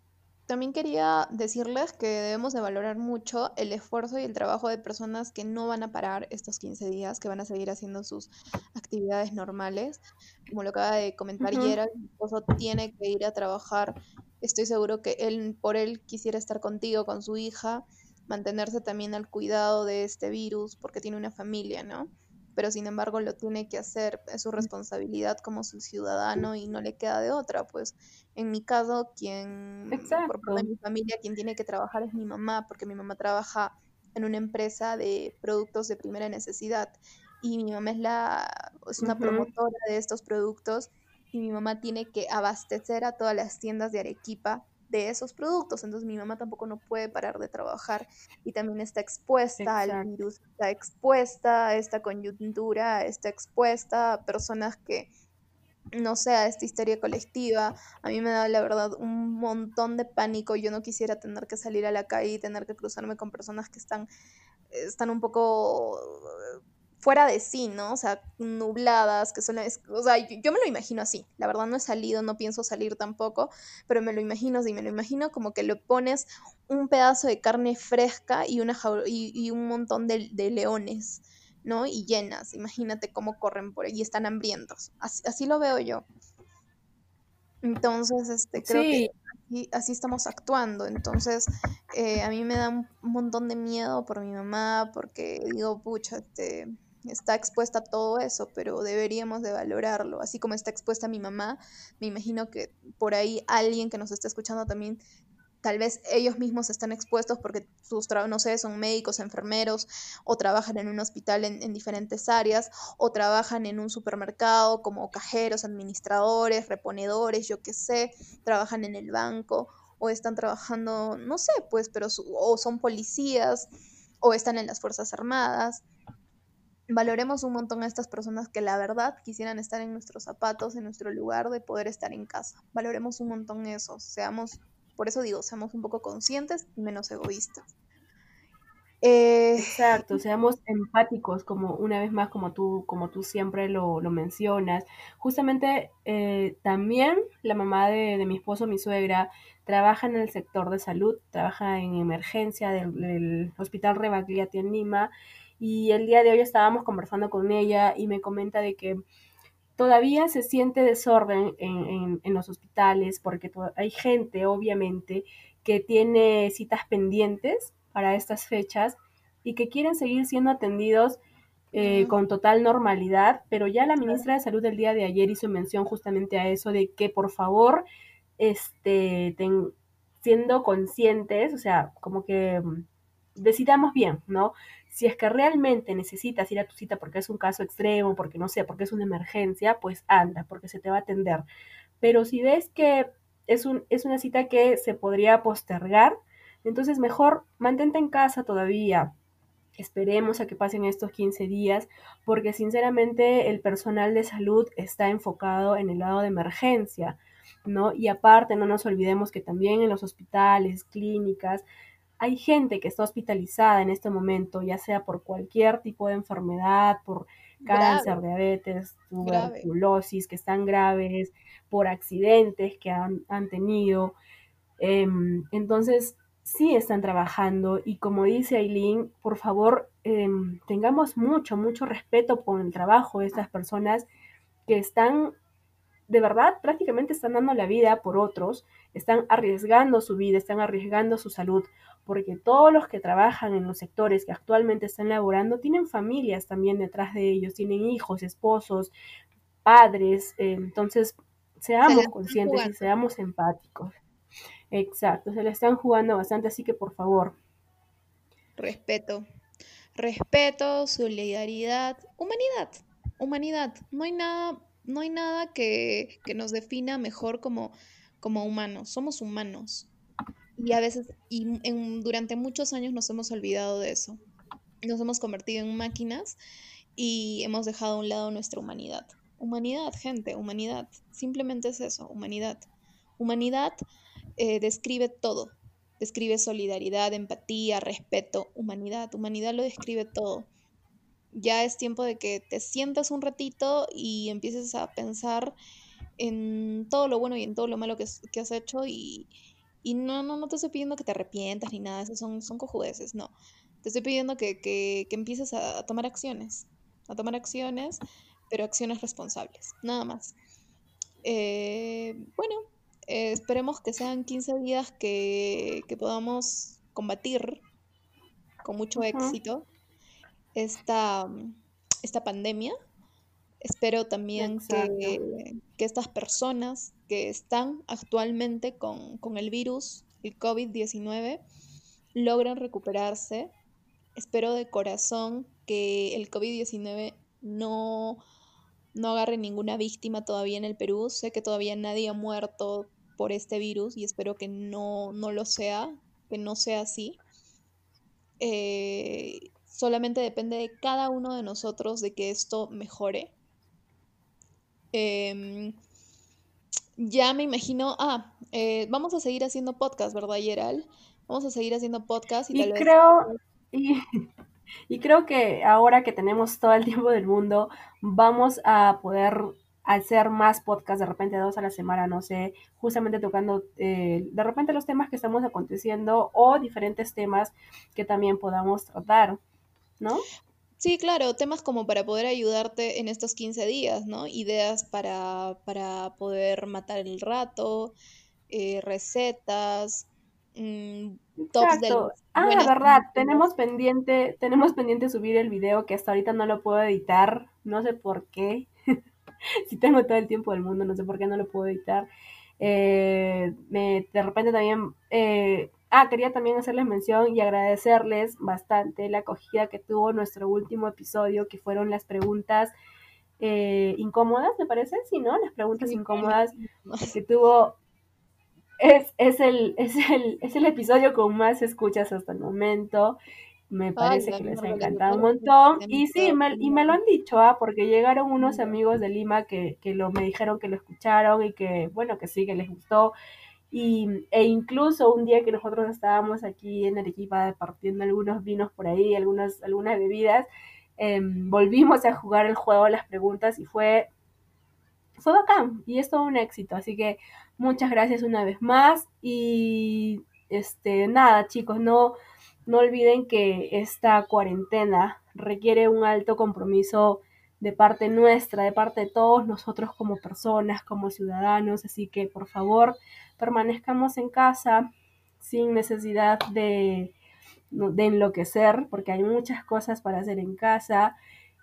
Speaker 1: También quería decirles que debemos de valorar mucho el esfuerzo y el trabajo de personas que no van a parar estos 15 días, que van a seguir haciendo sus actividades normales. Como lo acaba de comentar uh -huh. Mi esposo tiene que ir a trabajar. Estoy seguro que él, por él quisiera estar contigo, con su hija, mantenerse también al cuidado de este virus, porque tiene una familia, ¿no? Pero sin embargo lo tiene que hacer, es su responsabilidad como su ciudadano y no le queda de otra, pues en mi caso, quien, Exacto. por parte de mi familia, quien tiene que trabajar es mi mamá, porque mi mamá trabaja en una empresa de productos de primera necesidad y mi mamá es, la, es una uh -huh. promotora de estos productos y mi mamá tiene que abastecer a todas las tiendas de Arequipa de esos productos. Entonces mi mamá tampoco no puede parar de trabajar y también está expuesta Exacto. al virus, está expuesta a esta coyuntura, está expuesta a personas que, no sé, a esta histeria colectiva. A mí me da la verdad un montón de pánico. Yo no quisiera tener que salir a la calle y tener que cruzarme con personas que están, están un poco fuera de sí, ¿no? O sea, nubladas, que son, o sea, yo, yo, me lo imagino así, la verdad no he salido, no pienso salir tampoco, pero me lo imagino así, me lo imagino como que le pones un pedazo de carne fresca y, una y, y un montón de, de, leones, ¿no? Y llenas, imagínate cómo corren por ahí y están hambrientos, así, así lo veo yo. Entonces, este, creo sí. que así, así, estamos actuando. Entonces, eh, a mí me da un montón de miedo por mi mamá, porque digo, pucha, este, está expuesta a todo eso, pero deberíamos de valorarlo, así como está expuesta mi mamá, me imagino que por ahí alguien que nos está escuchando también, tal vez ellos mismos están expuestos porque sus no sé, son médicos, enfermeros, o trabajan en un hospital en, en, diferentes áreas, o trabajan en un supermercado como cajeros, administradores, reponedores, yo qué sé, trabajan en el banco, o están trabajando, no sé, pues, pero o son policías, o están en las Fuerzas Armadas valoremos un montón a estas personas que la verdad quisieran estar en nuestros zapatos, en nuestro lugar de poder estar en casa. Valoremos un montón eso, seamos, por eso digo, seamos un poco conscientes y menos egoístas.
Speaker 2: Eh, Exacto, seamos empáticos, como una vez más, como tú, como tú siempre lo, lo mencionas. Justamente eh, también la mamá de, de, mi esposo, mi suegra, trabaja en el sector de salud, trabaja en emergencia del, del Hospital Rebagliati en Lima y el día de hoy estábamos conversando con ella y me comenta de que todavía se siente desorden en, en, en los hospitales porque hay gente, obviamente, que tiene citas pendientes para estas fechas y que quieren seguir siendo atendidos eh, con total normalidad, pero ya la ministra de Salud del día de ayer hizo mención justamente a eso de que por favor, este, siendo conscientes, o sea, como que mm, decidamos bien, ¿no? Si es que realmente necesitas ir a tu cita porque es un caso extremo, porque no sé, porque es una emergencia, pues anda, porque se te va a atender. Pero si ves que es, un, es una cita que se podría postergar, entonces mejor mantente en casa todavía, Esperemos a que pasen estos 15 días porque sinceramente el personal de salud está enfocado en el lado de emergencia, ¿no? Y aparte no nos olvidemos que también en los hospitales, clínicas, hay gente que está hospitalizada en este momento, ya sea por cualquier tipo de enfermedad, por cáncer, diabetes, tuberculosis, que están graves, por accidentes que han, tenido. Em, entonces, sí están trabajando y como dice Aileen, por favor, em, tengamos mucho, mucho respeto por el trabajo de estas personas que están, de verdad, prácticamente están dando la vida por otros, están arriesgando su vida, están arriesgando su salud, porque todos los que trabajan en los sectores que actualmente están laborando tienen familias también detrás de ellos, tienen hijos, esposos, padres, eh, entonces seamos conscientes y seamos empáticos. Exacto, se le están jugando bastante, así que por favor.
Speaker 1: Respeto. Respeto, solidaridad, humanidad. Humanidad. No hay nada, no hay nada que, nos defina mejor como, como humanos. Somos humanos. Y a veces, y durante muchos años nos hemos olvidado de eso. Nos hemos convertido en máquinas y hemos dejado a un lado nuestra humanidad. Humanidad, gente, humanidad. Simplemente es eso, humanidad. Humanidad eh, describe todo. Describe solidaridad, empatía, respeto, humanidad. Humanidad lo describe todo. Ya es tiempo de que te sientas un ratito y empieces a pensar en todo lo bueno y en todo lo malo que, has hecho y, no, no, no te estoy pidiendo que te arrepientas ni nada, esos son, son cojudeces, no. Te estoy pidiendo que, empieces a, tomar acciones, a tomar acciones, pero acciones responsables, nada más. Eh, bueno, eh, esperemos que sean 15 días que, podamos combatir con mucho éxito esta, esta pandemia. Espero también que, estas personas que están actualmente con, con el virus, el COVID-19, logren recuperarse. Espero de corazón que el COVID-19 no, no agarre ninguna víctima todavía en el Perú. Sé que todavía nadie ha muerto por este virus y espero que no, lo sea, que no sea así. Eh, solamente depende de cada uno de nosotros de que esto mejore. Em, ya me imagino, ah, eh, vamos a seguir haciendo podcast, ¿verdad, Yeral? Vamos a seguir haciendo podcast
Speaker 2: y, creo, y creo que ahora que tenemos todo el tiempo del mundo, vamos a poder hacer más podcasts, de repente dos a la semana, no sé, justamente tocando eh, de repente los temas que estamos aconteciendo o diferentes temas que también podamos tratar, ¿no?
Speaker 1: Sí, claro, temas como para poder ayudarte en estos 15 días, ¿no? Ideas para, para poder matar el rato, eh, recetas,
Speaker 2: mmm, tops del... Ah, la verdad, tenemos pendiente, tenemos pendiente subir el video que hasta ahorita no lo puedo editar, no sé por qué. si tengo todo el tiempo del mundo, no sé por qué no lo puedo editar. Eh, de repente también, eh, ah, quería también hacerles mención y agradecerles bastante la acogida que tuvo nuestro último episodio, que fueron las preguntas eh, incómodas, me parece, sí, ¿no? Las preguntas incómodas que tuvo es, es, el, es, el, es el episodio con más escuchas hasta el momento. Me parece que les ha encantado un montón. Y sí, me, y me lo han dicho, ¿ah? porque llegaron unos amigos de Lima que, que lo, me dijeron que lo escucharon y que, bueno, que sí, que les gustó. Y, e incluso un día que nosotros estábamos aquí en Arequipa partiendo algunos vinos por ahí, algunas, algunas bebidas, em, volvimos a jugar el juego, las preguntas, y fue, fue bacán. Y es todo un éxito. Así que muchas gracias una vez más. Y este, nada, chicos, no no olviden que esta cuarentena requiere un alto compromiso de parte nuestra, de parte de todos nosotros como personas, como ciudadanos, así que por favor permanezcamos en casa sin necesidad de, de enloquecer, porque hay muchas cosas para hacer en casa.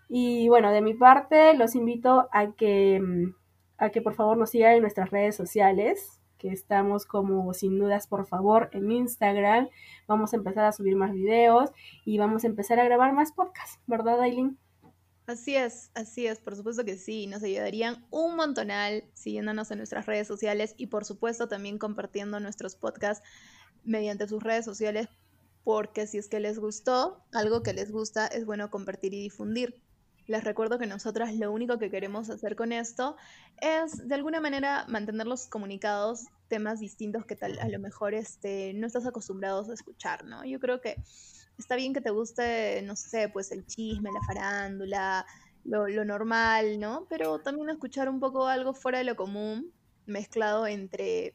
Speaker 2: Y bueno, de mi parte, los invito a que, mm, a que por favor nos sigan en nuestras redes sociales, que estamos como sin dudas por favor en Instagram. Vamos a empezar a subir más videos y vamos a empezar a grabar más podcasts, ¿verdad, Aileen?
Speaker 1: Así es, así es, por supuesto que sí, nos ayudarían un montonal siguiéndonos en nuestras redes sociales y por supuesto también compartiendo nuestros podcasts mediante sus redes sociales porque si es que les gustó, algo que les gusta es bueno compartir y difundir. Les recuerdo que nosotras lo único que queremos hacer con esto es de alguna manera mantenerlos comunicados temas distintos que tal a lo mejor este, no estás acostumbrados a escuchar, ¿no? Yo creo que está bien que te guste, no sé, pues el chisme, la farándula, lo, lo normal, ¿no? Pero también escuchar un poco algo fuera de lo común, mezclado entre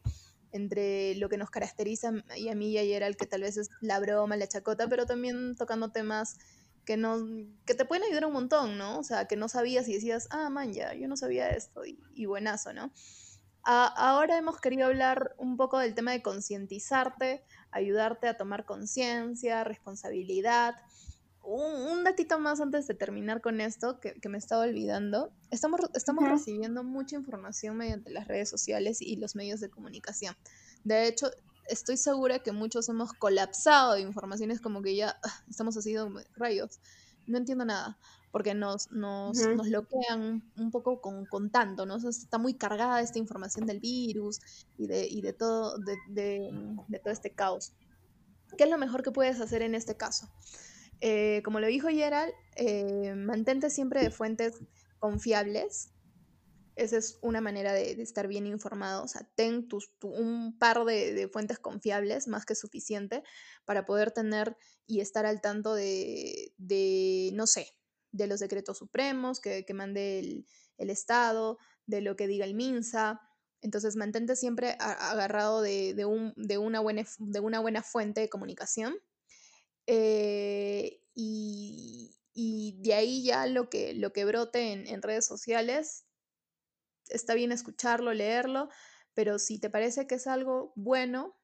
Speaker 1: entre lo que nos caracteriza y a mí y a Gerald, que tal vez es la broma, la chacota, pero también tocando temas que, no, que te pueden ayudar un montón, ¿no? O sea, que no sabías y decías, ah, man, ya, yo no sabía esto y, buenazo, ¿no? ahora hemos querido hablar un poco del tema de concientizarte, ayudarte a tomar conciencia, responsabilidad, un, datito más antes de terminar con esto, que, me estaba olvidando. Estamos, estamos recibiendo mucha información mediante las redes sociales y los medios de comunicación. De hecho, estoy segura que muchos hemos colapsado de informaciones como que ya ah, estamos haciendo rayos. No entiendo nada, porque nos, nos, nos bloquean un poco con, con tanto, ¿no? está muy cargada esta información del virus y de, y de, todo, de, de todo este caos. ¿Qué es lo mejor que puedes hacer en este caso? Eh, como lo dijo Gerald, eh, mantente siempre de fuentes confiables. Esa es una manera de, estar bien informado. O sea, ten un par de, fuentes confiables, más que suficiente, para poder tener y estar al tanto de, no sé, de los decretos supremos que, mande el, Estado, de lo que diga el MINSA. Entonces, mantente siempre agarrado de, una buena, de una buena fuente de comunicación eh, y, de ahí ya lo que, lo que brote en, redes sociales, está bien escucharlo, leerlo, pero si te parece que es algo bueno,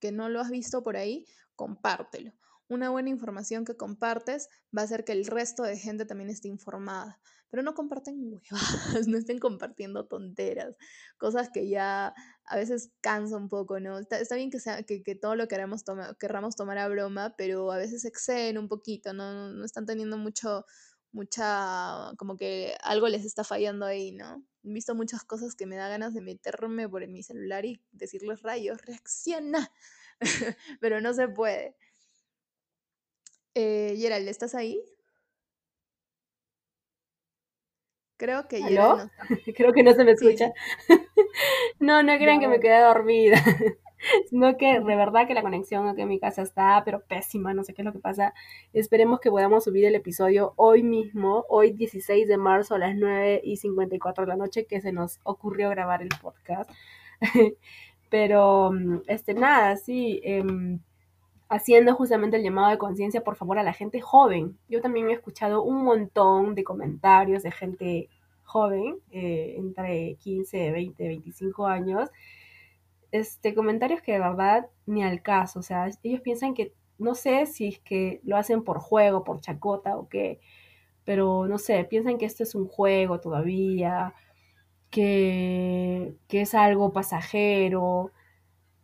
Speaker 1: que no lo has visto por ahí, compártelo. Una buena información que compartes va a hacer que el resto de gente también esté informada pero no comparten huevas, no estén compartiendo tonteras, cosas que ya a veces cansa un poco, ¿no? Está, bien que, sea, que, todo lo queramos querramos tomar a broma, pero a veces exceden un poquito, ¿no? No están teniendo mucho, mucha, como que algo les está fallando ahí, ¿no? He visto muchas cosas que me da ganas de meterme por mi celular y decirles rayos, reacciona, pero no se puede. Eh, Gerald, ¿estás ahí? Creo que
Speaker 2: ¿Aló? Creo que no se me escucha. no, no crean que me quedé dormida. sino que de verdad que la conexión aquí en mi casa está, pero pésima, no sé qué es lo que pasa. Esperemos que podamos subir el episodio hoy mismo, hoy 16 de marzo a las 9 y 54 de la noche, que se nos ocurrió grabar el podcast. pero, mm, este, nada, sí. Eh, haciendo justamente el llamado de conciencia, por favor, a la gente joven. Yo también he escuchado un montón de comentarios de gente joven, eh, entre 15, 20, 25 años, este, comentarios que de verdad ni al caso, o sea, ellos piensan que, no sé si es que lo hacen por juego, por chacota o qué, pero no sé, piensan que esto es un juego todavía, que, que es algo pasajero,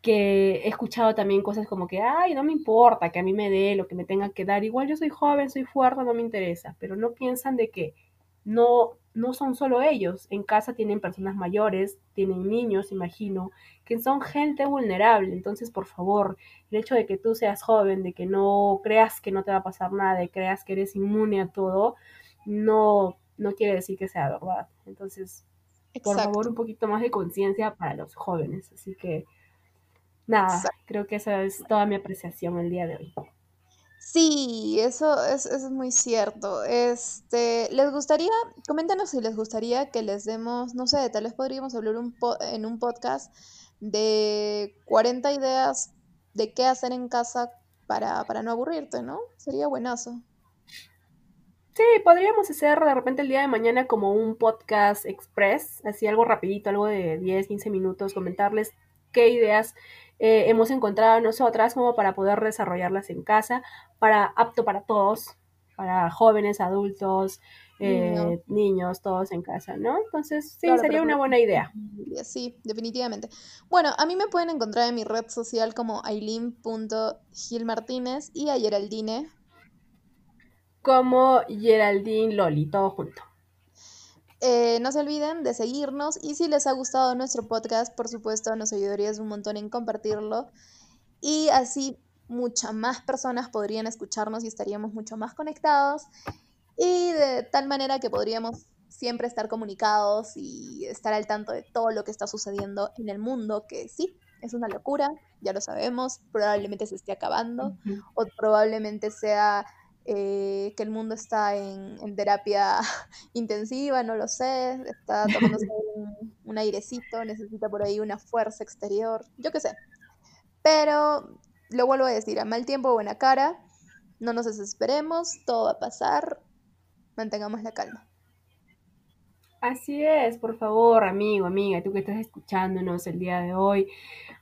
Speaker 2: que he escuchado también cosas como que, ay, no me importa que a mí me dé lo que me tenga que dar, igual yo soy joven, soy fuerte, no me interesa, pero no piensan de que no, no son solo ellos, en casa tienen personas mayores, tienen niños, imagino, que son gente vulnerable, entonces por favor, el hecho de que tú seas joven, de que no creas que no te va a pasar nada, de que creas que eres inmune a todo, no, no quiere decir que sea verdad, entonces, por favor, un poquito más de conciencia para los jóvenes, así que nada, creo que esa es toda mi apreciación el día de hoy.
Speaker 1: Sí, eso es, es muy cierto. Este, ¿les gustaría, coméntanos si les gustaría que les demos, no sé, tal vez podríamos hablar un en un podcast de 40 ideas de qué hacer en casa para, para no aburrirte, ¿no? Sería buenazo.
Speaker 2: Sí, podríamos hacer de repente el día de mañana como un podcast express, así algo rapidito, algo de 10, 15 minutos, comentarles qué ideas eh, hemos encontrado nosotras como para poder desarrollarlas en casa, para apto para todos, para jóvenes, adultos, eh, niños, todos en casa, ¿no? Entonces, sí, sería una buena idea.
Speaker 1: Sí, definitivamente. Bueno, a mí me pueden encontrar en mi red social como aileen.gilmartínez y a Geraldine.
Speaker 2: Como Geraldine Loli, todo junto.
Speaker 1: Eh, no se olviden de seguirnos y si les ha gustado nuestro podcast, por supuesto, nos ayudarías un montón en compartirlo. Y así muchas más personas podrían escucharnos y estaríamos mucho más conectados. Y de tal manera que podríamos siempre estar comunicados y estar al tanto de todo lo que está sucediendo en el mundo, que sí, es una locura, ya lo sabemos, probablemente se esté acabando o probablemente sea eh, que el mundo está en, terapia intensiva, no lo sé, está tomándose un, airecito, necesita por ahí una fuerza exterior, yo qué sé. Pero lo vuelvo a decir, a mal tiempo, buena cara, no nos desesperemos, todo va a pasar, mantengamos la calma.
Speaker 2: Así es, por favor, amigo, amiga, tú que estás escuchándonos el día de hoy,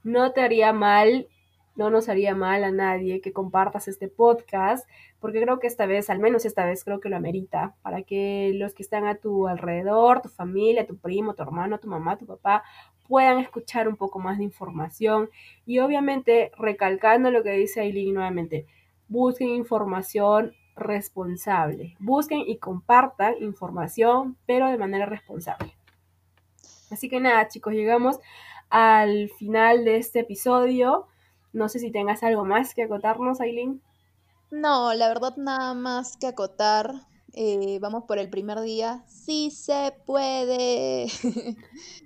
Speaker 2: no te haría mal, no nos haría mal a nadie que compartas este podcast, porque creo que esta vez, al menos esta vez, creo que lo amerita, para que los que están a tu alrededor, tu familia, tu primo, tu hermano, tu mamá, tu papá, puedan escuchar un poco más de información y obviamente recalcando lo que dice Aileen nuevamente, busquen información responsable. Busquen y compartan información, pero de manera responsable. Así que nada, chicos, llegamos al final de este episodio. No sé si tengas algo más que acotarnos, Aileen.
Speaker 1: No, la verdad nada más que acotar. Eh, vamos por el primer día. Sí se puede.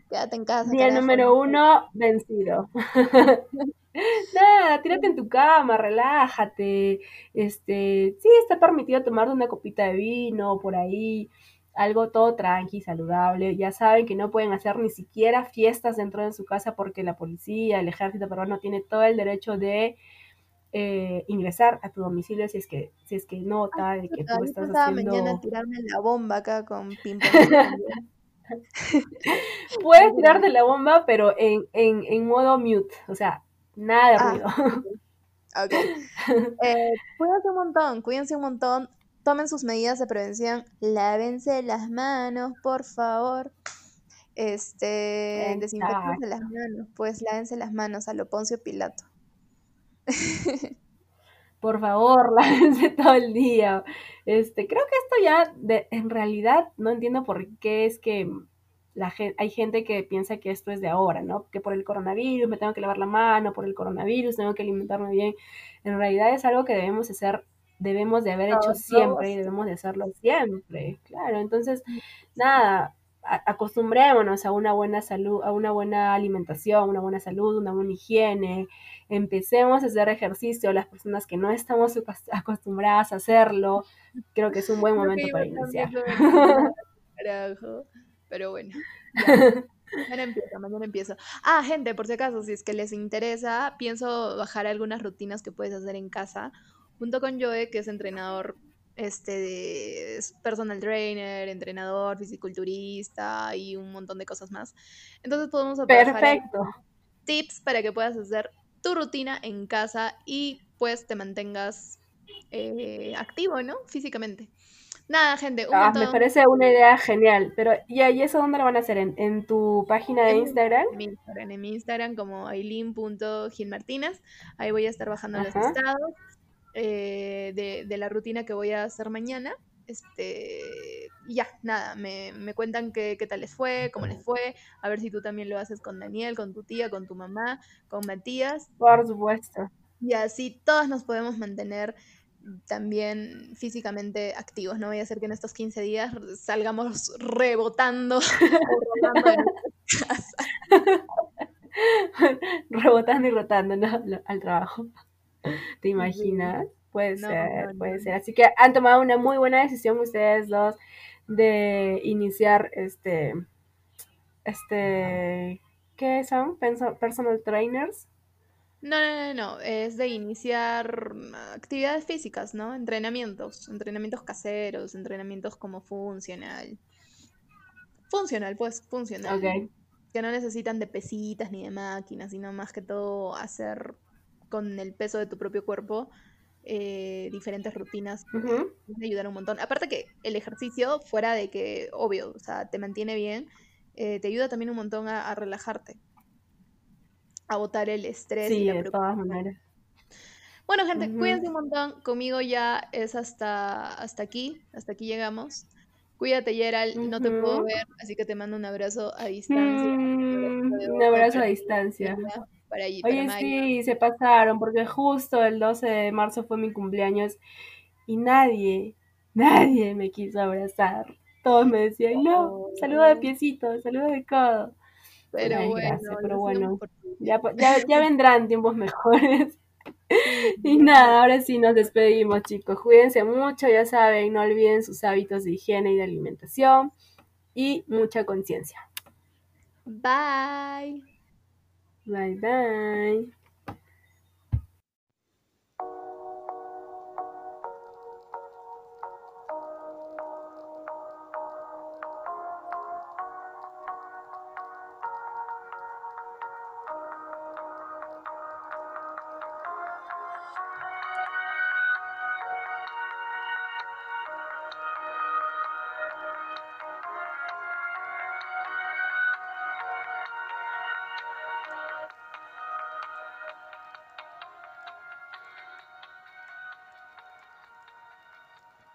Speaker 1: Quédate en casa.
Speaker 2: Día número uno, vencido. Nada, tírate en tu cama, relájate. Este, sí, está permitido tomar una copita de vino por ahí, algo todo tranqui, saludable. Ya saben que no pueden hacer ni siquiera fiestas dentro de su casa porque la policía, el ejército peruano tiene todo el derecho de eh, ingresar a tu domicilio si es que si es que nota de que tú estás haciendo
Speaker 1: mañana tirarme la bomba acá con ping
Speaker 2: Puedes tirarte la bomba, pero en, en, en modo mute, o sea, Nada de ah, ruido.
Speaker 1: ok. Eh, cuídense un montón, cuídense un montón. Tomen sus medidas de prevención. Lávense las manos, por favor. Este, desinfectense las manos. Pues lávense las manos a lo Poncio Pilato.
Speaker 2: por favor, lávense todo el día. Este, creo que esto ya, de, en realidad, no entiendo por qué es que hay gente que piensa que esto es de ahora, ¿no? Que por el coronavirus me tengo que lavar la mano, por el coronavirus tengo que alimentarme bien. En realidad es algo que debemos hacer, debemos de haber hecho siempre y debemos de hacerlo siempre, claro. Entonces, nada, acostumbrémonos a una buena salud, a una buena alimentación, una buena salud, una buena higiene. Empecemos a hacer ejercicio, las personas que no estamos acostumbradas a hacerlo, creo que es un buen momento para iniciar.
Speaker 1: Pero bueno. Mañana empiezo, mañana empiezo. Ah, gente, por si acaso, si es que les interesa, pienso bajar algunas rutinas que puedes hacer en casa, junto con Joe, que es entrenador, este, personal trainer, entrenador, fisiculturista y un montón de cosas más. Entonces podemos
Speaker 2: Perfecto.
Speaker 1: tips para que puedas hacer tu rutina en casa y pues te mantengas eh, activo, ¿no? Físicamente. Nada, gente, un
Speaker 2: ah, Me parece una idea genial, pero ¿y, ahí eso dónde lo van a hacer? ¿En, tu página de Instagram?
Speaker 1: En mi Instagram, en mi Instagram como aileen.gilmartínez. Ahí voy a estar bajando los estados eh, de, de, la rutina que voy a hacer mañana. Este, y ya, nada, me, me cuentan qué, qué, tal les fue, cómo les fue, a ver si tú también lo haces con Daniel, con tu tía, con tu mamá, con Matías.
Speaker 2: Por supuesto.
Speaker 1: Y así todas nos podemos mantener también físicamente activos. No voy a hacer que en estos 15 días salgamos rebotando
Speaker 2: rebotando y rotando al trabajo. ¿Te imaginas? Puede ser, puede ser. Así que han tomado una muy buena decisión ustedes dos de iniciar este, este, ¿qué son? Personal trainers.
Speaker 1: No, no, no, no, es de iniciar actividades físicas, ¿no? Entrenamientos, entrenamientos caseros, entrenamientos como funcional. Funcional, pues, funcional.
Speaker 2: Ok.
Speaker 1: que no necesitan de pesitas ni de máquinas, sino más que todo hacer con el peso de tu propio cuerpo eh, diferentes rutinas
Speaker 2: Ujú.
Speaker 1: puede ayudar un montón. Aparte que el ejercicio, fuera de que, obvio, o sea, te mantiene bien, eh, te ayuda también un montón a, a relajarte, a botar el estrés y
Speaker 2: Sí,
Speaker 1: la
Speaker 2: de todas maneras.
Speaker 1: Bueno, gente,
Speaker 2: Ujú.
Speaker 1: cuídense un montón. Conmigo ya es hasta, hasta aquí, hasta aquí llegamos. Cuídate, Gerald. No te puedo ver, así que te mando un abrazo a distancia. Un abrazo
Speaker 2: Mm, un abrazo a distancia.
Speaker 1: Para, allí-
Speaker 2: Oye, sí, se pasaron, porque justo el 12 de marzo fue mi cumpleaños y nadie, nadie me quiso abrazar. Todos me decían, no, saludo de
Speaker 1: Oh,
Speaker 2: piecito, saludo de codo.
Speaker 1: Pero bueno,
Speaker 2: pero ya, ya, ya vendrán tiempos mejores. Y nada, ahora sí nos despedimos, chicos. Cuídense mucho, ya saben, no olviden sus hábitos de higiene y de alimentación y mucha conciencia.
Speaker 1: Bye.
Speaker 2: Bye bye.